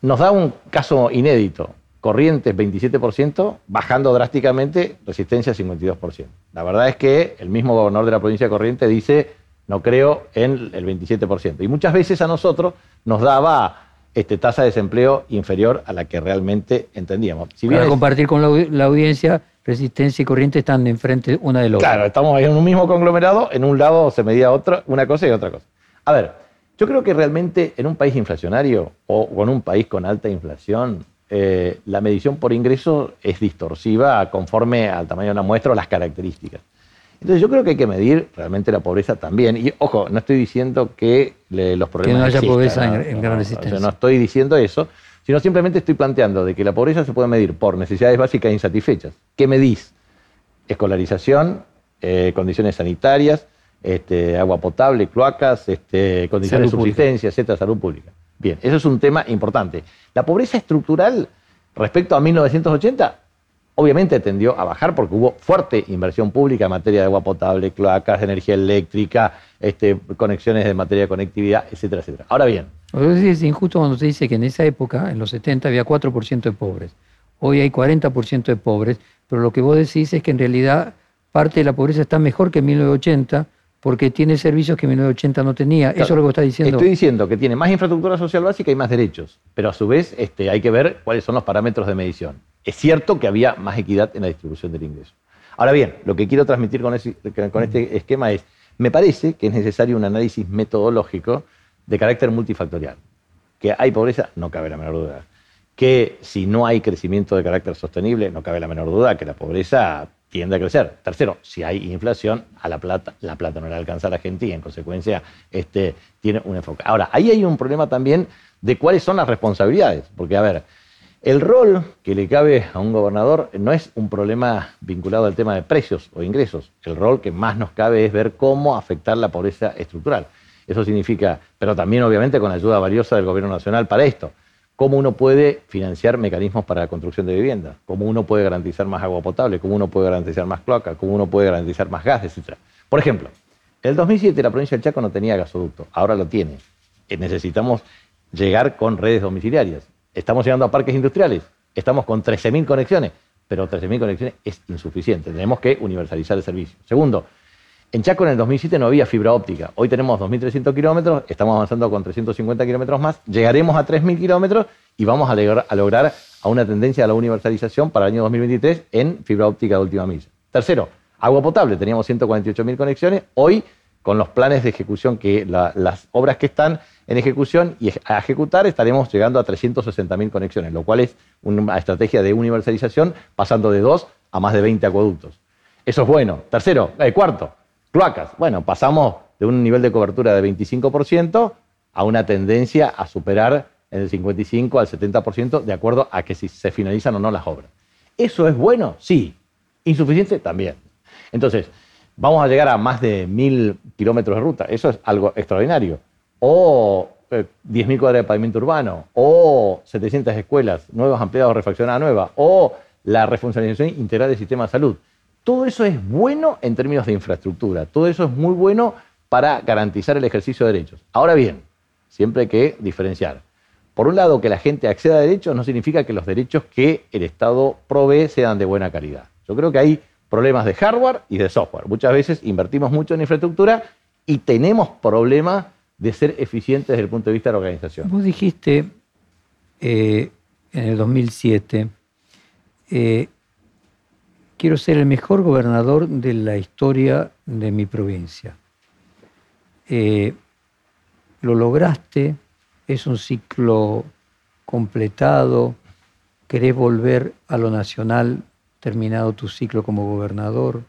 Nos da un caso inédito. Corrientes 27%, bajando drásticamente, resistencia 52%. La verdad es que el mismo gobernador de la provincia de Corrientes dice, no creo en el 27%. Y muchas veces a nosotros nos daba este, tasa de desempleo inferior a la que realmente entendíamos. Si Para compartir con la, audiencia, resistencia y corriente están enfrente una de la otra. Claro, estamos en un mismo conglomerado, en un lado se medía otra, una cosa y otra cosa. A ver, yo creo que realmente en un país inflacionario o en un país con alta inflación, eh, la medición por ingreso es distorsiva conforme al tamaño de una muestra o las características. Entonces yo creo que hay que medir realmente la pobreza también. Y ojo, no estoy diciendo que los problemas... Que no haya pobreza en, gran resistencia. no estoy diciendo eso, sino simplemente estoy planteando de que la pobreza se puede medir por necesidades básicas insatisfechas. ¿Qué medís? Escolarización, eh, condiciones sanitarias, este, agua potable, cloacas, este, condiciones de subsistencia, etcétera, salud pública. Bien, eso es un tema importante. La pobreza estructural respecto a 1980 obviamente tendió a bajar porque hubo fuerte inversión pública en materia de agua potable, cloacas, energía eléctrica, este, conexiones de materia de conectividad, etcétera, etcétera. Ahora bien. Es injusto cuando se dice que en esa época, en los 70, había 4% de pobres. Hoy hay 40% de pobres, pero lo que vos decís es que en realidad parte de la pobreza está mejor que en 1980 porque tiene servicios que en 1980 no tenía. Eso es lo que está diciendo. Estoy diciendo que tiene más infraestructura social básica y más derechos, pero a su vez este, hay que ver cuáles son los parámetros de medición. Es cierto que había más equidad en la distribución del ingreso. Ahora bien, lo que quiero transmitir con, con este esquema es, me parece que es necesario un análisis metodológico de carácter multifactorial. Que hay pobreza, no cabe la menor duda. Que si no hay crecimiento de carácter sostenible, no cabe la menor duda que la pobreza tiende a crecer. Tercero, si hay inflación, a la plata, la plata no le alcanza a la gente y en consecuencia este, tiene un enfoque. Ahora, ahí hay un problema también de cuáles son las responsabilidades, porque a ver, el rol que le cabe a un gobernador no es un problema vinculado al tema de precios o ingresos. El rol que más nos cabe es ver cómo afectar la pobreza estructural. Eso significa, pero también obviamente con ayuda valiosa del gobierno nacional para esto cómo uno puede financiar mecanismos para la construcción de viviendas, cómo uno puede garantizar más agua potable, cómo uno puede garantizar más cloaca, cómo uno puede garantizar más gas, etc. Por ejemplo, en el 2007 la provincia del Chaco no tenía gasoducto, ahora lo tiene. Eh, necesitamos llegar con redes domiciliarias. Estamos llegando a parques industriales, estamos con 13.000 conexiones, pero 13.000 conexiones es insuficiente, tenemos que universalizar el servicio. Segundo, en Chaco en el 2007 no había fibra óptica. Hoy tenemos 2.300 kilómetros, estamos avanzando con 350 kilómetros más, llegaremos a 3.000 kilómetros y vamos a, lograr a una tendencia a la universalización para el año 2023 en fibra óptica de última milla. Tercero, Agua potable, teníamos 148.000 conexiones, hoy con los planes de ejecución, que las obras que están en ejecución y a ejecutar, estaremos llegando a 360.000 conexiones, lo cual es una estrategia de universalización, pasando de 2 a más de 20 acueductos. Eso es bueno. Tercero, eh, cuarto, cloacas. Bueno, pasamos de un nivel de cobertura de 25% a una tendencia a superar el 55 al 70% de acuerdo a que si se finalizan o no las obras. ¿Eso es bueno? Sí. ¿Insuficiente? También. Entonces, vamos a llegar a más de mil kilómetros de ruta. Eso es algo extraordinario. O 10.000 eh, cuadras de pavimento urbano, o 700 escuelas nuevas ampliadas o refaccionadas nuevas, o la refuncionalización integral del sistema de salud. Todo eso es bueno en términos de infraestructura. Todo eso es muy bueno para garantizar el ejercicio de derechos. Ahora bien, siempre hay que diferenciar. Por un lado, que la gente acceda a derechos no significa que los derechos que el Estado provee sean de buena calidad. Yo creo que hay problemas de hardware y de software. Muchas veces invertimos mucho en infraestructura y tenemos problemas de ser eficientes desde el punto de vista de la organización. Vos dijiste eh, en el 2007, eh, quiero ser el mejor gobernador de la historia de mi provincia. Eh, lo lograste, es un ciclo completado, querés volver a lo nacional terminado tu ciclo como gobernador?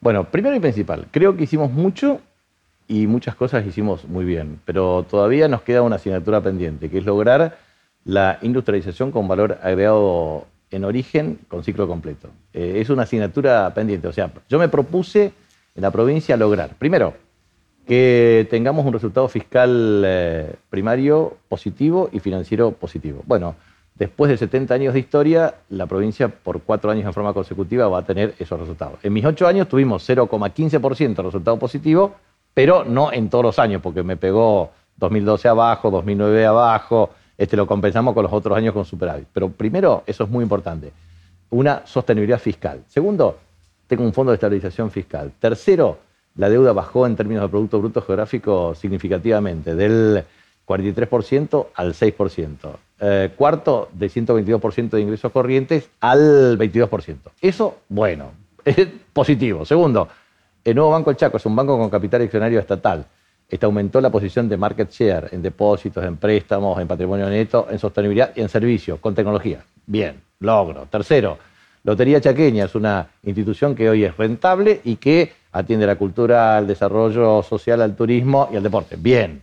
Bueno, primero y principal, creo que hicimos mucho y muchas cosas hicimos muy bien, pero todavía nos queda una asignatura pendiente, que es lograr la industrialización con valor agregado en origen con ciclo completo. Eh, es una asignatura pendiente, o sea, yo me propuse en la provincia lograr, primero, que tengamos un resultado fiscal eh, primario positivo y financiero positivo. Bueno, después de 70 años de historia, la provincia por cuatro años en forma consecutiva va a tener esos resultados. En mis ocho años tuvimos 0,15% de resultado positivo, pero no en todos los años, porque me pegó 2012 abajo, 2009 abajo, este lo compensamos con los otros años con superávit. Pero primero, eso es muy importante, una sostenibilidad fiscal. Segundo, tengo un fondo de estabilización fiscal. Tercero, la deuda bajó en términos de Producto Bruto Geográfico significativamente, del 43% al 6%. Eh, cuarto, de 122% de ingresos corrientes al 22%. Eso, bueno, es positivo. Segundo, el nuevo Banco El Chaco es un banco con capital accionario estatal. Este aumentó la posición de market share en depósitos, en préstamos, en patrimonio neto, en sostenibilidad y en servicios, con tecnología. Bien, logro. Tercero, Lotería Chaqueña es una institución que hoy es rentable y que atiende la cultura, al desarrollo social, al turismo y al deporte. Bien.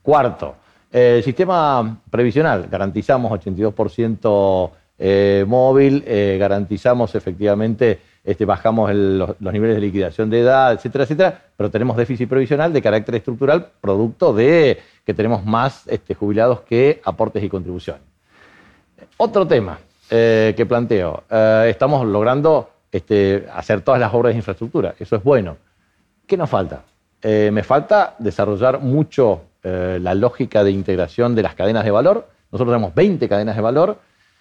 Cuarto, el sistema previsional, garantizamos 82% eh, móvil, eh, garantizamos efectivamente, este, bajamos los, niveles de liquidación de edad, etcétera, etcétera, pero tenemos déficit previsional de carácter estructural, producto de que tenemos más este, jubilados que aportes y contribuciones. Otro tema eh, que planteo, estamos logrando este, hacer todas las obras de infraestructura, eso es bueno. ¿Qué nos falta? me falta desarrollar mucho eh, la lógica de integración de las cadenas de valor. Nosotros tenemos 20 cadenas de valor.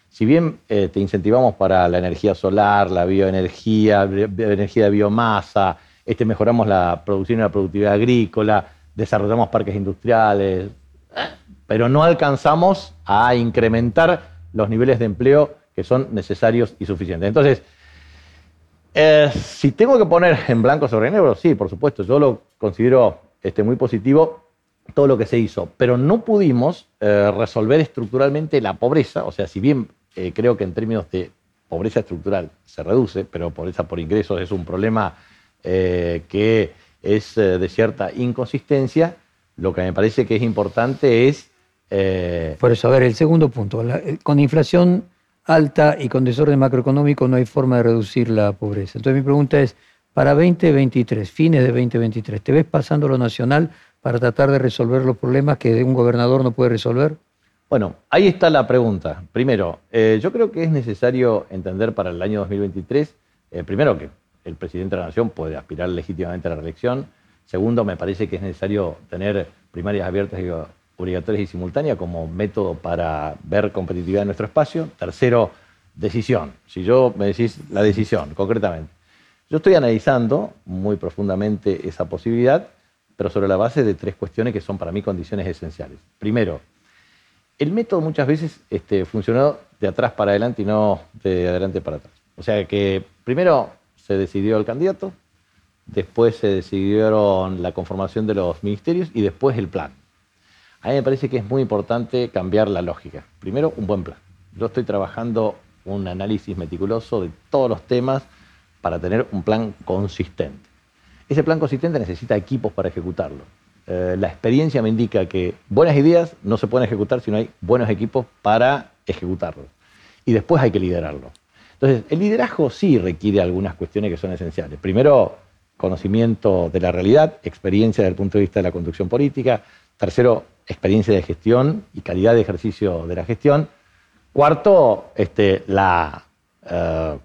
Si bien eh, te incentivamos para la energía solar, la bioenergía, energía de biomasa, este, mejoramos la producción y la productividad agrícola, desarrollamos parques industriales, pero no alcanzamos a incrementar los niveles de empleo que son necesarios y suficientes. Entonces, eh, si tengo que poner en blanco sobre negro, sí, por supuesto, yo lo considero este, muy positivo todo lo que se hizo, pero no pudimos eh, resolver estructuralmente la pobreza, o sea, si bien eh, creo que en términos de pobreza estructural se reduce, pero pobreza por ingresos es un problema eh, que es de cierta inconsistencia, lo que me parece que es importante es... Por eso, a ver, el segundo punto, con inflación alta y con desorden macroeconómico no hay forma de reducir la pobreza. Entonces mi pregunta es, para 2023, fines de 2023, ¿te ves pasando lo nacional para tratar de resolver los problemas que un gobernador no puede resolver? Bueno, ahí está la pregunta. Primero, eh, yo creo que es necesario entender para el año 2023, eh, primero que el presidente de la Nación puede aspirar legítimamente a la reelección. Segundo, me parece que es necesario tener primarias abiertas obligatorias y simultáneas como método para ver competitividad en nuestro espacio. Tercero, decisión. Si yo me decís la decisión, concretamente. Yo estoy analizando muy profundamente esa posibilidad pero sobre la base de tres cuestiones que son para mí condiciones esenciales. Primero, el método muchas veces este, funcionó de atrás para adelante y no de adelante para atrás. O sea que primero se decidió el candidato, después se decidieron la conformación de los ministerios y después el plan. A mí me parece que es muy importante cambiar la lógica. Primero, un buen plan. Yo estoy trabajando un análisis meticuloso de todos los temas para tener un plan consistente. Ese plan consistente necesita equipos para ejecutarlo. Eh, la experiencia me indica que buenas ideas no se pueden ejecutar si no hay buenos equipos para ejecutarlo. Y después hay que liderarlo. Entonces, el liderazgo sí requiere algunas cuestiones que son esenciales. Primero, conocimiento de la realidad, experiencia desde el punto de vista de la conducción política. Tercero, experiencia de gestión y calidad de ejercicio de la gestión. Cuarto, este, la eh,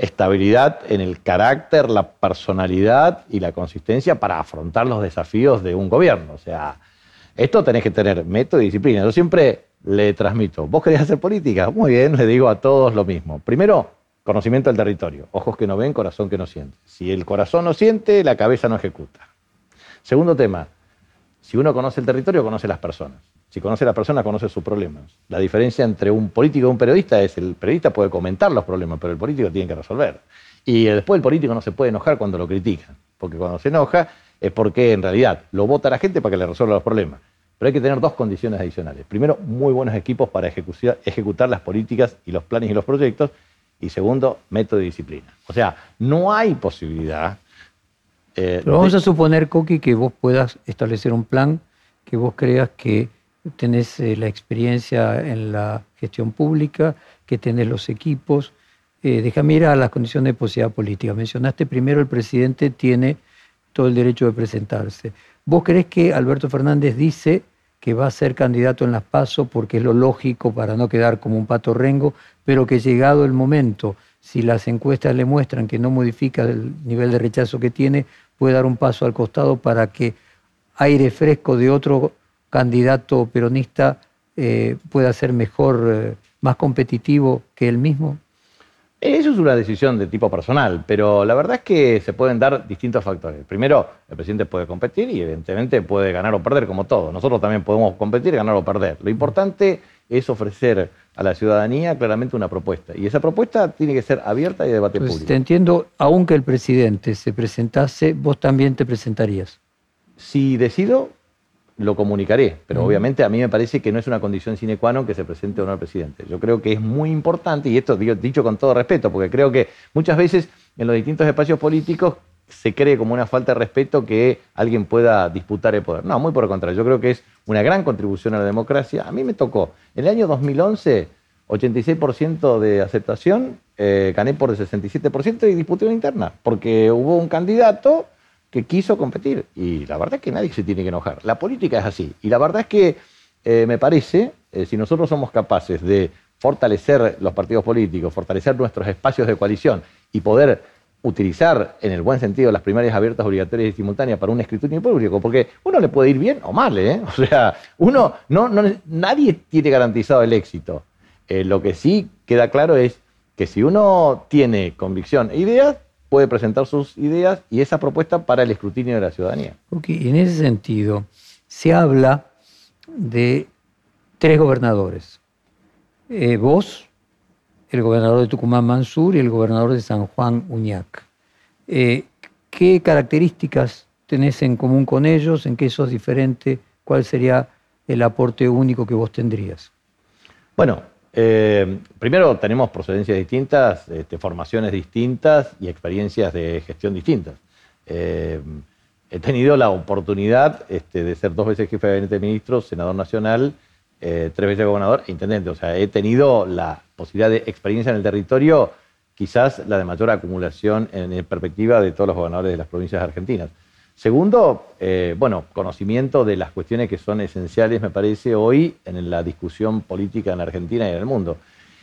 estabilidad en el carácter, la personalidad y la consistencia para afrontar los desafíos de un gobierno. O sea, esto tenés que tener método y disciplina. Yo siempre le transmito, ¿vos querés hacer política? Muy bien, le digo a todos lo mismo. Primero, conocimiento del territorio. Ojos que no ven, corazón que no siente. Si el corazón no siente, la cabeza no ejecuta. Segundo tema, si uno conoce el territorio, conoce las personas. Si conoce a las personas, conoce sus problemas. La diferencia entre un político y un periodista es el periodista puede comentar los problemas, pero el político tiene que resolver. Y después el político no se puede enojar cuando lo critican, porque cuando se enoja es porque en realidad lo vota la gente para que le resuelva los problemas. Pero hay que tener dos condiciones adicionales. Primero, muy buenos equipos para ejecutar, las políticas y los planes y los proyectos. Y segundo, método y disciplina. O sea, no hay posibilidad. Eh, Pero vamos a suponer, Coqui, que vos puedas establecer un plan que vos creas que tenés eh, la experiencia en la gestión pública, que tenés los equipos. Eh, déjame ir a las condiciones de posibilidad política. Mencionaste primero el presidente tiene todo el derecho de presentarse. ¿Vos crees que Alberto Fernández dice que va a ser candidato en las PASO porque es lo lógico para no quedar como un pato rengo, pero que llegado el momento, si las encuestas le muestran que no modifica el nivel de rechazo que tiene, puede dar un paso al costado para que aire fresco de otro candidato peronista eh, pueda ser mejor, eh, más competitivo que él mismo? Eso es una decisión de tipo personal, pero la verdad es que se pueden dar distintos factores. Primero, el presidente puede competir y evidentemente puede ganar o perder como todo. Nosotros también podemos competir, ganar o perder. Lo importante es ofrecer a la ciudadanía claramente una propuesta. Y esa propuesta tiene que ser abierta y de debate pues público. Te entiendo, aunque el presidente se presentase, vos también te presentarías. Si decido, lo comunicaré, pero obviamente a mí me parece que no es una condición sine qua non que se presente o no el presidente. Yo creo que es muy importante, y esto dicho con todo respeto, porque creo que muchas veces en los distintos espacios políticos se cree como una falta de respeto que alguien pueda disputar el poder. No, muy por el contrario, yo creo que es una gran contribución a la democracia. A mí me tocó, en el año 2011, 86% de aceptación, eh, gané por el 67% y disputé una interna, porque hubo un candidato que quiso competir. Y la verdad es que nadie se tiene que enojar. La política es así. Y la verdad es que eh, me parece, eh, si nosotros somos capaces de fortalecer los partidos políticos, fortalecer nuestros espacios de coalición y poder utilizar en el buen sentido las primarias abiertas, obligatorias y simultáneas para un escritorio público, porque uno le puede ir bien o mal, ¿eh? O sea, uno, no, no nadie tiene garantizado el éxito. Eh, lo que sí queda claro es que si uno tiene convicción e ideas, puede presentar sus ideas y esa propuesta para el escrutinio de la ciudadanía. Ok, en ese sentido, se habla de tres gobernadores. Eh, vos, el gobernador de Tucumán Mansur y el gobernador de San Juan Uñac. Eh, ¿Qué características tenés en común con ellos? ¿En qué sos diferente? ¿Cuál sería el aporte único que vos tendrías? Bueno, eh, primero tenemos procedencias distintas, este, formaciones distintas y experiencias de gestión distintas. Eh, he tenido la oportunidad este, de ser dos veces jefe de gabinete de ministros, senador nacional, eh, tres veces gobernador e intendente. O sea, he tenido la posibilidad de experiencia en el territorio, quizás la de mayor acumulación en perspectiva de todos los gobernadores de las provincias argentinas. Segundo, eh, bueno, conocimiento de las cuestiones que son esenciales, me parece, hoy en la discusión política en Argentina y en el mundo.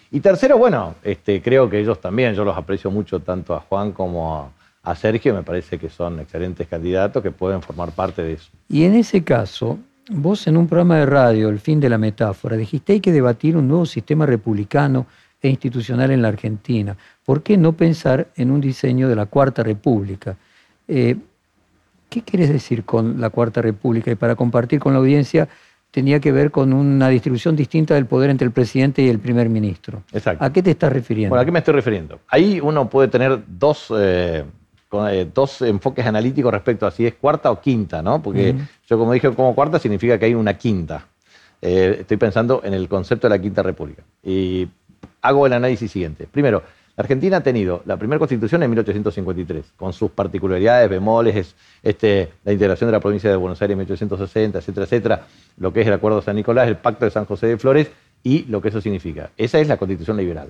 Y tercero, bueno, este, creo que ellos también, yo los aprecio mucho tanto a Juan como a, Sergio, me parece que son excelentes candidatos que pueden formar parte de eso. Y en ese caso, vos en un programa de radio, El fin de la metáfora, dijiste hay que debatir un nuevo sistema republicano e institucional en la Argentina. ¿Por qué no pensar en un diseño de la Cuarta República? Eh, ¿Qué quieres decir con la Cuarta República? Y para compartir con la audiencia, tenía que ver con una distribución distinta del poder entre el presidente y el primer ministro. Exacto. ¿A qué te estás refiriendo? Bueno, ¿a qué me estoy refiriendo? Ahí uno puede tener dos, eh, con, eh, dos enfoques analíticos respecto a si es cuarta o quinta, ¿no? Porque yo como dije como cuarta significa que hay una quinta. Eh, estoy pensando en el concepto de la Quinta República. Y hago el análisis siguiente. Primero, la Argentina ha tenido la primera constitución en 1853, con sus particularidades, bemoles, es- este, la integración de la provincia de Buenos Aires en 1860, etcétera, etcétera, lo que es el Acuerdo de San Nicolás, el Pacto de San José de Flores y lo que eso significa. Esa es la constitución liberal.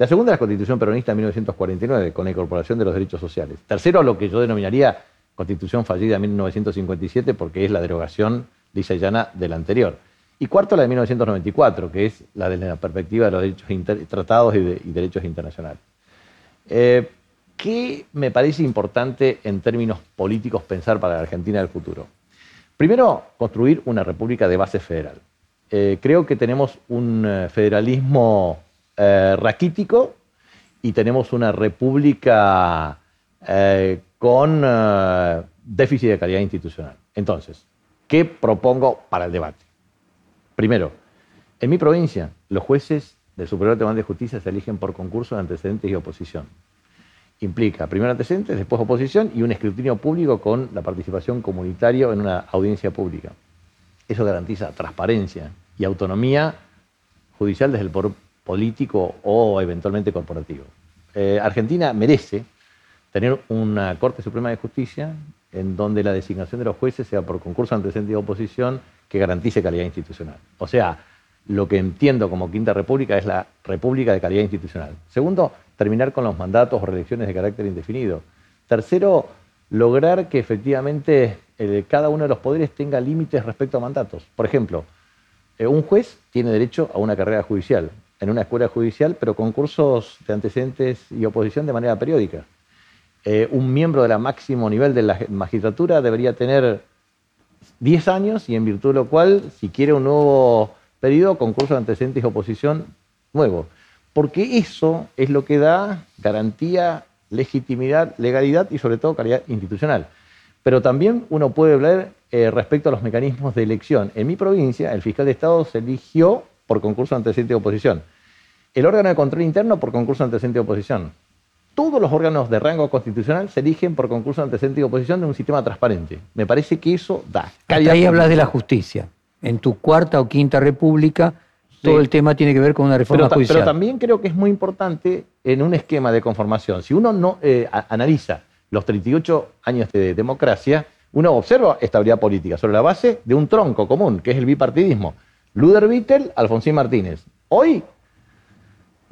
La segunda es la constitución peronista de 1949, con la incorporación de los derechos sociales. Tercero, lo que yo denominaría constitución fallida de 1957, porque es la derogación lisa y llana de la anterior. Y cuarto, la de 1994, que es la de la perspectiva de los derechos inter- tratados y, de- y derechos internacionales. Eh, ¿Qué me parece importante en términos políticos pensar para la Argentina del futuro? Primero, construir una república de base federal. Eh, creo que tenemos un eh, federalismo eh, raquítico y tenemos una república eh, con eh, déficit de calidad institucional. Entonces, ¿qué propongo para el debate? Primero, en mi provincia, los jueces del Superior Tribunal de Justicia se eligen por concurso de antecedentes y oposición. Implica primero antecedentes, después oposición y un escrutinio público con la participación comunitaria en una audiencia pública. Eso garantiza transparencia y autonomía judicial desde el político o eventualmente corporativo. Eh, Argentina merece tener una Corte Suprema de Justicia en donde la designación de los jueces sea por concurso antecedente y oposición que garantice calidad institucional. O sea, lo que entiendo como Quinta República es la República de calidad institucional. Segundo, terminar con los mandatos o reelecciones de carácter indefinido. Tercero, lograr que efectivamente eh, cada uno de los poderes tenga límites respecto a mandatos. Por ejemplo, eh, un juez tiene derecho a una carrera judicial, en una escuela judicial, pero con cursos de antecedentes y oposición de manera periódica. Eh, un miembro de la máximo nivel de la magistratura debería tener 10 años y en virtud de lo cual, si quiere un nuevo pedido, concurso de antecedentes y oposición nuevo. Porque eso es lo que da garantía, legitimidad, legalidad y sobre todo calidad institucional. Pero también uno puede hablar eh, respecto a los mecanismos de elección. En mi provincia, el fiscal de Estado se eligió por concurso de antecedente y oposición. El órgano de control interno por concurso de antecedente y oposición. Todos los órganos de rango constitucional se eligen por concurso de antecedente y oposición de un sistema transparente. Me parece que eso da. Hasta ahí hablas de la justicia. En tu cuarta o quinta república, Sí. todo el tema tiene que ver con una reforma Pero, judicial. pero también creo que es muy importante en un esquema de conformación. Si uno no eh, analiza los 38 años de democracia, uno observa estabilidad política sobre la base de un tronco común, que es el bipartidismo. Luder Vittel, Alfonsín Martínez. Hoy,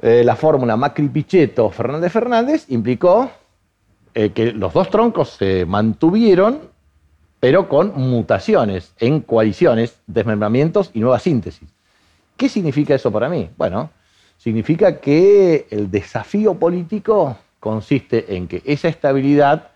eh, la fórmula Macri-Pichetto, Fernández-Fernández implicó eh, que los dos troncos se mantuvieron, pero con mutaciones en coaliciones, desmembramientos y nueva síntesis. ¿Qué significa eso para mí? Bueno, significa que el desafío político consiste en que esa estabilidad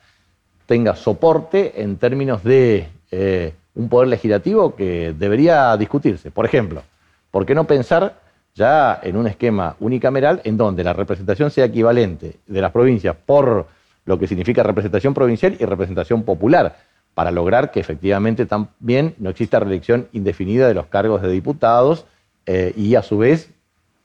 tenga soporte en términos de eh, un poder legislativo que debería discutirse. Por ejemplo, ¿por qué no pensar ya en un esquema unicameral en donde la representación sea equivalente de las provincias por lo que significa representación provincial y representación popular, para lograr que efectivamente también no exista reelección indefinida de los cargos de diputados eh, y a su vez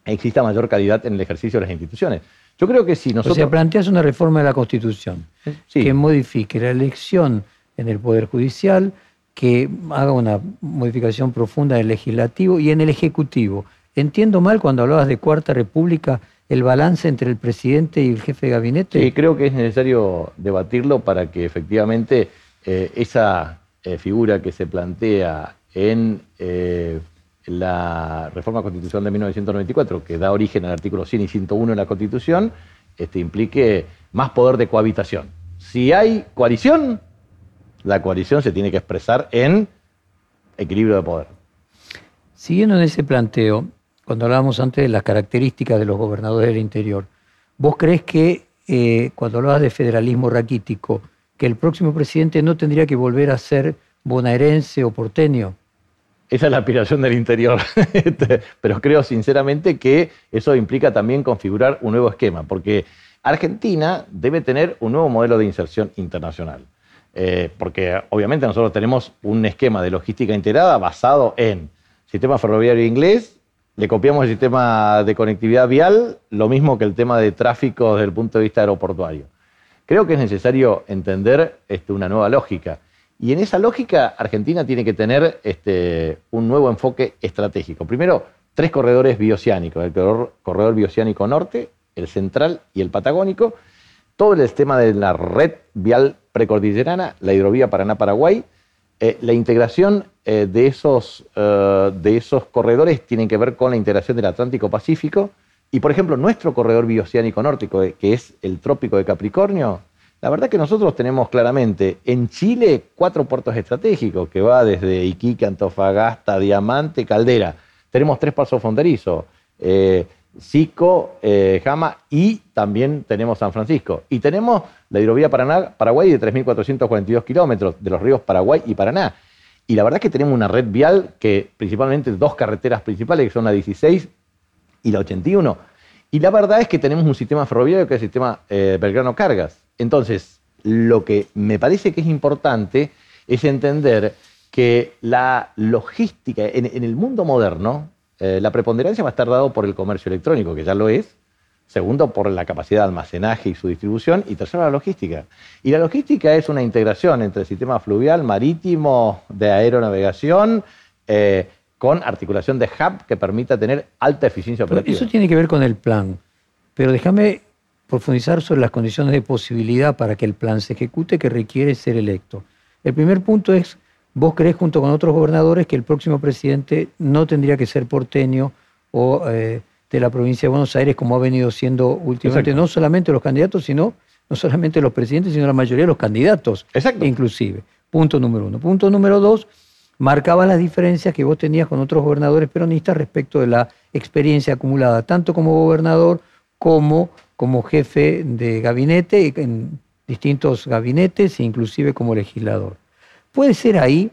exista mayor calidad en el ejercicio de las instituciones. Yo creo que si O nosotros... sea, planteas una reforma de la Constitución Sí. que modifique la elección en el Poder Judicial, que haga una modificación profunda en el Legislativo y en el Ejecutivo. Entiendo mal cuando hablabas de Cuarta República el balance entre el presidente y el jefe de gabinete. Sí, creo que es necesario debatirlo para que efectivamente eh, esa eh, figura que se plantea en eh, la reforma constitucional de 1994, que da origen al artículo 100 y 101 de la Constitución, este, implique más poder de cohabitación. Si hay coalición, la coalición se tiene que expresar en equilibrio de poder. Siguiendo en ese planteo, cuando hablábamos antes de las características de los gobernadores del interior, ¿vos crees que eh, cuando hablabas de federalismo raquítico, que el próximo presidente no tendría que volver a ser bonaerense o porteño? Esa es la aspiración del interior. Este, Pero creo sinceramente que eso implica también configurar un nuevo esquema, porque Argentina debe tener un nuevo modelo de inserción internacional. Eh, porque obviamente nosotros tenemos un esquema de logística integrada basado en sistema ferroviario inglés, le copiamos el sistema de conectividad vial, lo mismo que el tema de tráfico desde el punto de vista aeroportuario. Creo que es necesario entender este, una nueva lógica. Y en esa lógica, Argentina tiene que tener este, un nuevo enfoque estratégico. Primero, tres corredores bioceánicos, el corredor, bioceánico norte, el central y el patagónico, todo el sistema de la red vial precordillerana, la hidrovía Paraná-Paraguay, eh, la integración eh, de, esos, eh, de esos corredores tiene que ver con la integración del Atlántico-Pacífico y, por ejemplo, nuestro corredor bioceánico nórtico, que es el Trópico de Capricornio, la verdad que nosotros tenemos claramente en Chile cuatro puertos estratégicos que va desde Iquique, Antofagasta, Diamante, Caldera. Tenemos tres pasos fronterizos. Sico, eh, Jama y también tenemos San Francisco. Y tenemos la hidrovía Paraná, Paraguay de 3.442 kilómetros de los ríos Paraguay y Paraná. Y la verdad es que tenemos una red vial que principalmente dos carreteras principales, que son la 16 y la 81. Y la verdad es que tenemos un sistema ferroviario que es el sistema eh, Belgrano Cargas. Entonces, lo que me parece que es importante es entender que la logística en el mundo moderno, eh, la preponderancia va a estar dado por el comercio electrónico, que ya lo es. Segundo, por la capacidad de almacenaje y su distribución. Y tercero, la logística. Y la logística es una integración entre el sistema fluvial, marítimo, de aeronavegación, eh, con articulación de hub que permita tener alta eficiencia operativa. eso tiene que ver con el plan. Pero déjame profundizar sobre las condiciones de posibilidad para que el plan se ejecute que requiere ser electo. El primer punto es ¿Vos crees junto con otros gobernadores que el próximo presidente no tendría que ser porteño o eh, de la provincia de Buenos Aires como ha venido siendo últimamente no solamente los candidatos, sino no solamente los presidentes, sino la mayoría de los candidatos, Exacto. inclusive. Punto número uno. Punto número dos, marcaba las diferencias que vos tenías con otros gobernadores peronistas respecto de la experiencia acumulada, tanto como gobernador como como jefe de gabinete en distintos gabinetes e inclusive como legislador. Puede ser ahí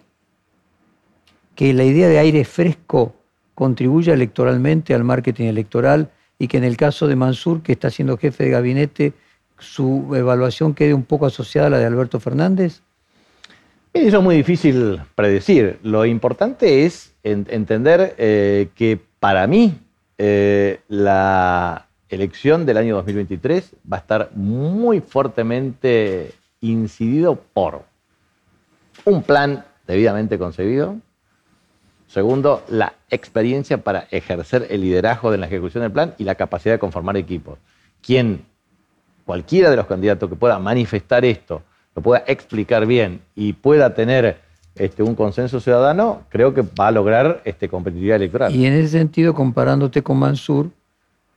que la idea de aire fresco contribuya electoralmente al marketing electoral y que en el caso de Mansur, que está siendo jefe de gabinete, su evaluación quede un poco asociada a la de Alberto Fernández? Eso es muy difícil predecir. Lo importante es entender eh, que para mí eh, la elección del año 2023 va a estar muy fuertemente incidido por un plan debidamente concebido. Segundo, la experiencia para ejercer el liderazgo de la ejecución del plan y la capacidad de conformar equipos. Quien, cualquiera de los candidatos que pueda manifestar esto, lo pueda explicar bien y pueda tener este, un consenso ciudadano, creo que va a lograr este, competitividad electoral. Y en ese sentido, comparándote con Mansur,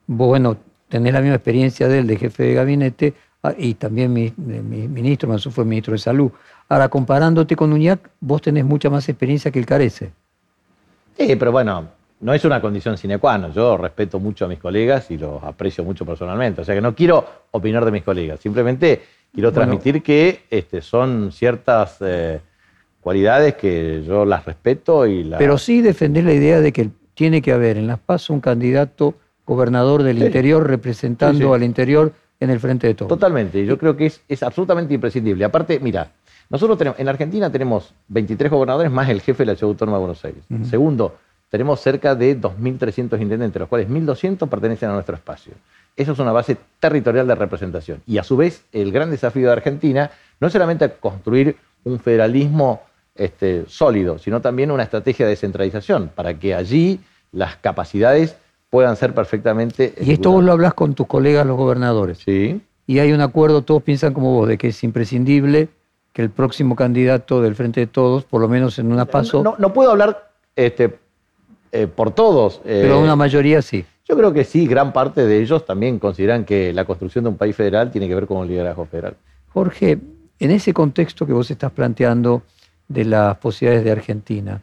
bueno, tenés la misma experiencia de él de jefe de gabinete ah, y también mi ministro, Mansur fue ministro de Salud. Ahora, comparándote con Uñac, vos tenés mucha más experiencia que el Carece. Sí, pero bueno, no es una condición sine qua non. Yo respeto mucho a mis colegas y los aprecio mucho personalmente. O sea que no quiero opinar de mis colegas. Simplemente quiero transmitir que este, son ciertas eh, cualidades que yo las respeto y las... Pero sí defender la idea de que tiene que haber en Las Paz un candidato gobernador del interior representando al interior en el frente de todos. Totalmente. Yo creo que es, es absolutamente imprescindible. Aparte, mira, nosotros tenemos, en Argentina tenemos 23 gobernadores más el jefe de la Ciudad Autónoma de Buenos Aires. Segundo, tenemos cerca de 2.300 intendentes, los cuales 1.200 pertenecen a nuestro espacio. Eso es una base territorial de representación. Y a su vez, el gran desafío de Argentina no es solamente construir un federalismo este, sólido, sino también una estrategia de descentralización para que allí las capacidades puedan ser perfectamente. Y esto vos lo hablas con tus colegas los gobernadores. Sí. Y hay un acuerdo, todos piensan como vos, de que es imprescindible que el próximo candidato del Frente de Todos, por lo menos en una paso... No, puedo hablar este, eh, por todos. Eh, pero una mayoría sí. Yo creo que sí, gran parte de ellos también consideran que la construcción de un país federal tiene que ver con el liderazgo federal. Jorge, en ese contexto que vos estás planteando de las posibilidades de Argentina,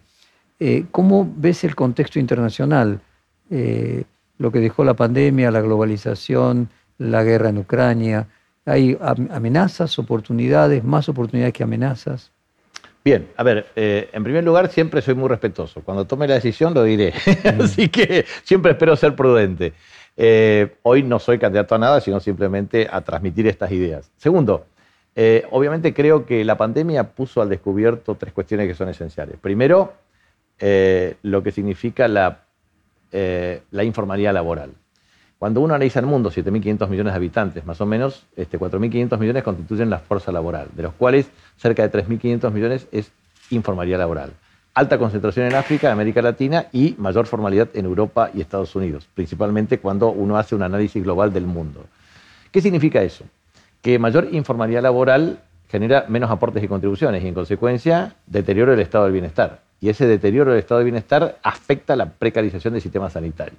eh, ¿cómo ves el contexto internacional? Lo que dejó la pandemia, la globalización, la guerra en Ucrania, ¿Hay amenazas, oportunidades, más oportunidades que amenazas? Bien, a ver, eh, en primer lugar siempre soy muy respetuoso. Cuando tome la decisión lo diré. Mm. Así que siempre espero ser prudente. Eh, hoy no soy candidato a nada, sino simplemente a transmitir estas ideas. Segundo, eh, obviamente creo que la pandemia puso al descubierto tres cuestiones que son esenciales. Primero, eh, lo que significa la, eh, la informalidad laboral. Cuando uno analiza el mundo, 7.500 millones de habitantes, más o menos, este, 4.500 millones constituyen la fuerza laboral, de los cuales cerca de 3.500 millones es informalidad laboral. Alta concentración en África, América Latina y mayor formalidad en Europa y Estados Unidos, principalmente cuando uno hace un análisis global del mundo. ¿Qué significa eso? Que mayor informalidad laboral genera menos aportes y contribuciones y en consecuencia deterioro del estado del bienestar. Y ese deterioro del estado del bienestar afecta la precarización del sistema sanitario.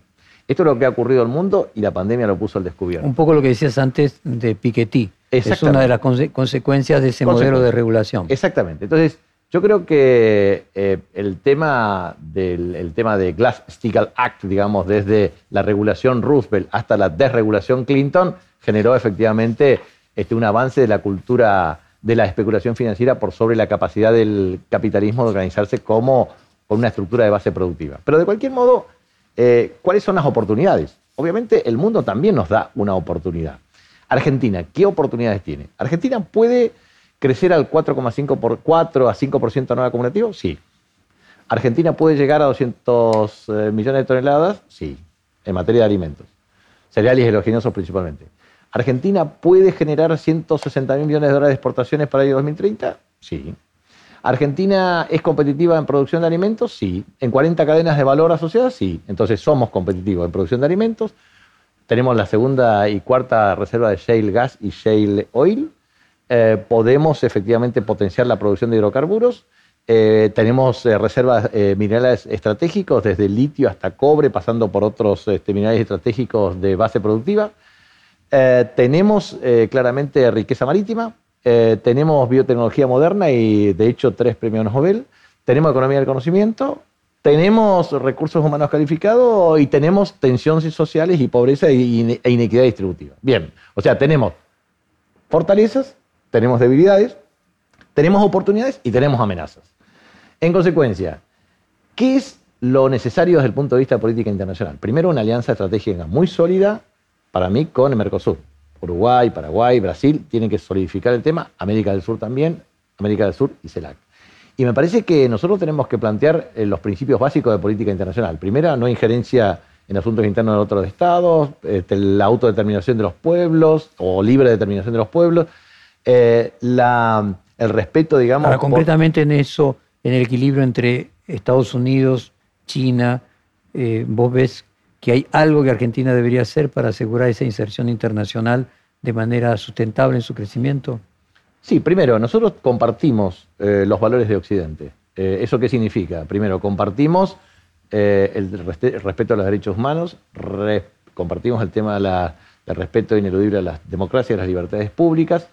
Esto es lo que ha ocurrido en el mundo y la pandemia lo puso al descubierto. Un poco lo que decías antes de Piketty. Es una de las consecuencias de ese modelo de regulación. Exactamente. Entonces, yo creo que eh, el, tema del, el tema de Glass-Steagall Act, digamos, desde la regulación Roosevelt hasta la desregulación Clinton, generó efectivamente este, un avance de la cultura de la especulación financiera por sobre la capacidad del capitalismo de organizarse como una estructura de base productiva. Pero de cualquier modo, eh, ¿cuáles son las oportunidades? Obviamente el mundo también nos da una oportunidad. Argentina, ¿qué oportunidades tiene? Argentina puede crecer al 4,5 por 4 a 5% anual acumulativo? Sí. ¿Argentina puede llegar a 200 eh, millones de toneladas? Sí, en materia de alimentos. Cereales y eloginosos principalmente. ¿Argentina puede generar 160 mil millones de dólares de exportaciones para el año 2030? Sí. ¿Argentina es competitiva en producción de alimentos? Sí. ¿En 40 cadenas de valor asociadas? Sí. Entonces somos competitivos en producción de alimentos. Tenemos la segunda y cuarta reserva de shale gas y shale oil. Eh, podemos efectivamente potenciar la producción de hidrocarburos. Eh, tenemos eh, reservas minerales estratégicos, desde litio hasta cobre, pasando por otros este, minerales estratégicos de base productiva. Tenemos claramente riqueza marítima, eh, tenemos biotecnología moderna y de hecho tres premios Nobel, tenemos economía del conocimiento, tenemos recursos humanos calificados y tenemos tensiones sociales y pobreza e inequidad distributiva. Bien, o sea, tenemos fortalezas, tenemos debilidades, tenemos oportunidades y tenemos amenazas. En consecuencia, ¿qué es lo necesario desde el punto de vista de política internacional? Primero, una alianza estratégica muy sólida para mí con el Mercosur. Uruguay, Paraguay, Brasil tienen que solidificar el tema, América del Sur también, América del Sur y CELAC. Y me parece que nosotros tenemos que plantear eh, los principios básicos de política internacional. Primera, no injerencia en asuntos internos de otros estados, este, la autodeterminación de los pueblos o libre determinación de los pueblos, eh, el respeto, digamos... Ahora, concretamente en eso, en el equilibrio entre Estados Unidos, China, eh, vos ves que hay algo que Argentina debería hacer para asegurar esa inserción internacional de manera sustentable en su crecimiento? Sí, primero, nosotros compartimos eh, los valores de Occidente. Eh, ¿Eso qué significa? Primero, compartimos eh, el, respeto a los derechos humanos, compartimos el tema del respeto ineludible a las democracias y las libertades públicas.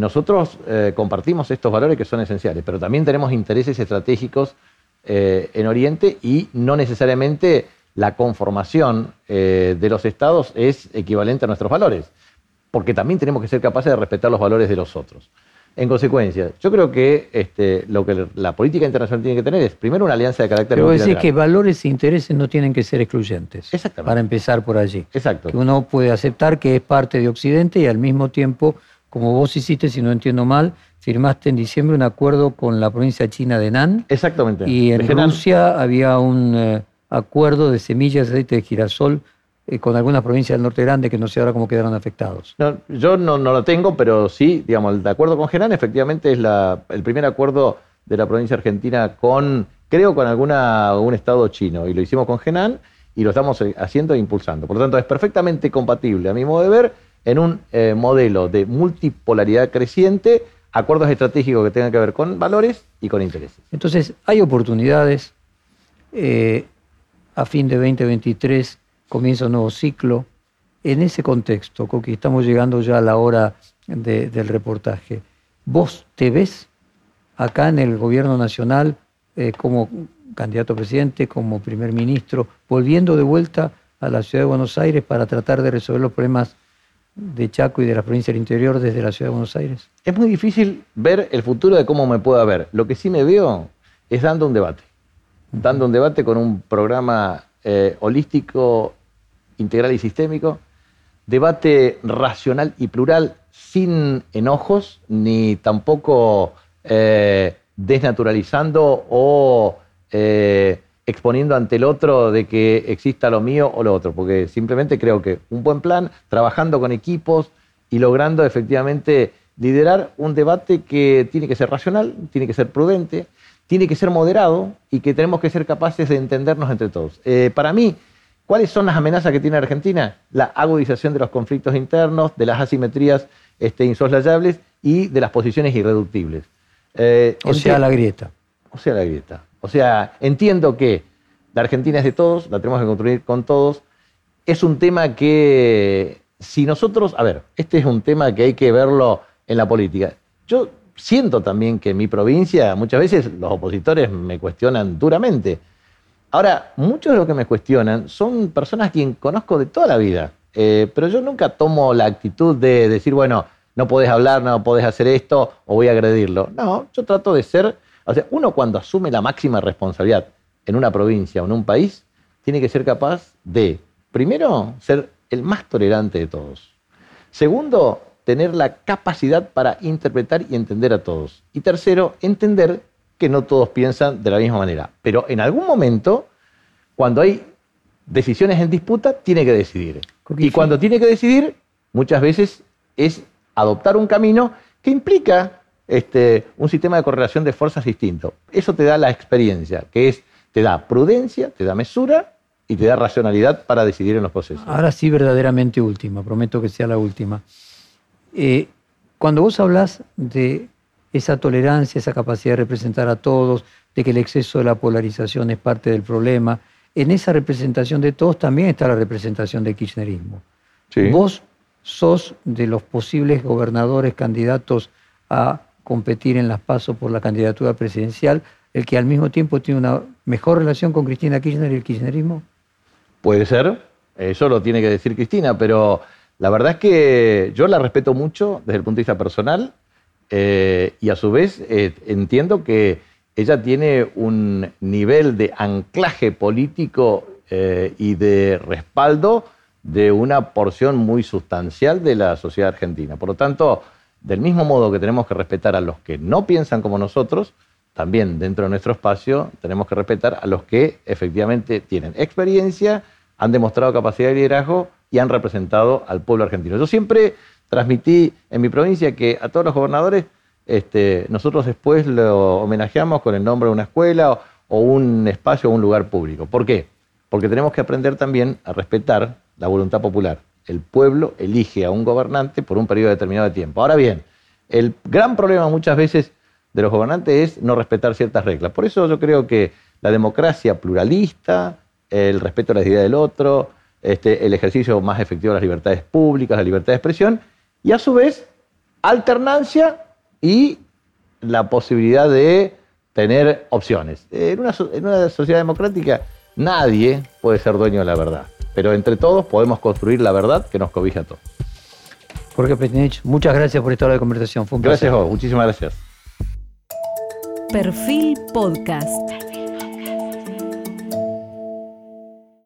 nosotros compartimos estos valores que son esenciales, pero también tenemos intereses estratégicos en Oriente y no necesariamente la conformación eh, de los estados es equivalente a nuestros valores, porque también tenemos que ser capaces de respetar los valores de los otros. En consecuencia, yo creo que este, lo que la política internacional tiene que tener es primero una alianza de carácter Pero decir que valores e intereses no tienen que ser excluyentes. Exactamente. Para empezar por allí. Exacto. Que uno puede aceptar que es parte de Occidente y al mismo tiempo, como vos hiciste, si no entiendo mal, firmaste en diciembre un acuerdo con la provincia china de Nan. Exactamente. Y en Rusia había un eh, acuerdo de semillas de aceite de girasol eh, con algunas provincias del norte grande que no sé ahora cómo quedaron afectados. yo no, lo tengo, pero sí, digamos, el acuerdo con Genán efectivamente es el primer acuerdo de la provincia argentina con, creo, con alguna, un estado chino. Y lo hicimos con Genán y lo estamos eh, haciendo e impulsando. Por lo tanto, es perfectamente compatible, a mi modo de ver, en un eh, modelo de multipolaridad creciente, acuerdos estratégicos que tengan que ver con valores y con intereses. Entonces, hay oportunidades a fin de 2023 comienza un nuevo ciclo. En ese contexto, Coqui, estamos llegando ya a la hora del reportaje. ¿Vos te ves acá en el gobierno nacional eh, como candidato a presidente, como primer ministro, volviendo de vuelta a la ciudad de Buenos Aires para tratar de resolver los problemas de Chaco y de la provincia del interior desde la ciudad de Buenos Aires? Es muy difícil ver el futuro de cómo me pueda ver. Lo que sí me veo es dando un debate dando un debate con un programa eh, holístico, integral y sistémico, debate racional y plural, sin enojos, ni tampoco eh, desnaturalizando o eh, exponiendo ante el otro de que exista lo mío o lo otro, porque simplemente creo que un buen plan, trabajando con equipos y logrando efectivamente liderar un debate que tiene que ser racional, tiene que ser prudente, tiene que ser moderado y que tenemos que ser capaces de entendernos entre todos. Eh, para mí, ¿cuáles son las amenazas que tiene Argentina? La agudización de los conflictos internos, de las asimetrías este, insoslayables y de las posiciones irreductibles. Eh, o sea, la grieta. O sea, la grieta. O sea, entiendo que la Argentina es de todos, la tenemos que construir con todos. Es un tema que, si nosotros, a ver, este es un tema que hay que verlo en la política. Yo siento también que en mi provincia muchas veces los opositores me cuestionan duramente. Ahora, muchos de los que me cuestionan son personas a quien conozco de toda la vida, eh, pero yo nunca tomo la actitud de decir, bueno, no podés hablar, no podés hacer esto o voy a agredirlo. No, yo trato de ser o sea, uno cuando asume la máxima responsabilidad en una provincia o en un país, tiene que ser capaz de, primero, ser el más tolerante de todos. Segundo, tener la capacidad para interpretar y entender a todos. Y tercero, entender que no todos piensan de la misma manera. Pero en algún momento, cuando hay decisiones en disputa, tiene que decidir. Y cuando tiene que decidir, muchas veces es adoptar un camino que implica este, un sistema de correlación de fuerzas distinto. Eso te da la experiencia, que es, te da prudencia, te da mesura y te da racionalidad para decidir en los procesos. Ahora sí, verdaderamente última, prometo que sea la última. Eh, cuando vos hablas de esa tolerancia, esa capacidad de representar a todos, de que el exceso de la polarización es parte del problema, en esa representación de todos también está la representación del kirchnerismo. Vos sos de los posibles gobernadores candidatos a competir en las pasos por la candidatura presidencial, el que al mismo tiempo tiene una mejor relación con Cristina Kirchner y el kirchnerismo? Puede ser, eso lo tiene que decir Cristina, pero la verdad es que yo la respeto mucho desde el punto de vista personal eh, y a su vez eh, entiendo que ella tiene un nivel de anclaje político eh, y de respaldo de una porción muy sustancial de la sociedad argentina. Por lo tanto, del mismo modo que tenemos que respetar a los que no piensan como nosotros, también dentro de nuestro espacio tenemos que respetar a los que efectivamente tienen experiencia, han demostrado capacidad de liderazgo y han representado al pueblo argentino. Yo siempre transmití en mi provincia que a todos los gobernadores este, nosotros después lo homenajeamos con el nombre de una escuela o, o un espacio o un lugar público. ¿Por qué? Porque tenemos que aprender también a respetar la voluntad popular el pueblo elige a un gobernante por un periodo determinado de tiempo. Ahora bien, el gran problema muchas veces de los gobernantes es no respetar ciertas reglas. Por eso yo creo que la democracia pluralista, el respeto a la ideas del otro, este, el ejercicio más efectivo de las libertades públicas, la libertad de expresión, y a su vez alternancia y la posibilidad de tener opciones. En una, en una sociedad democrática nadie puede ser dueño de la verdad pero entre todos podemos construir la verdad que nos cobija a todos. Jorge Petinich, muchas gracias por esta hora de conversación. Fue un gracias a vos, muchísimas gracias. Perfil Podcast.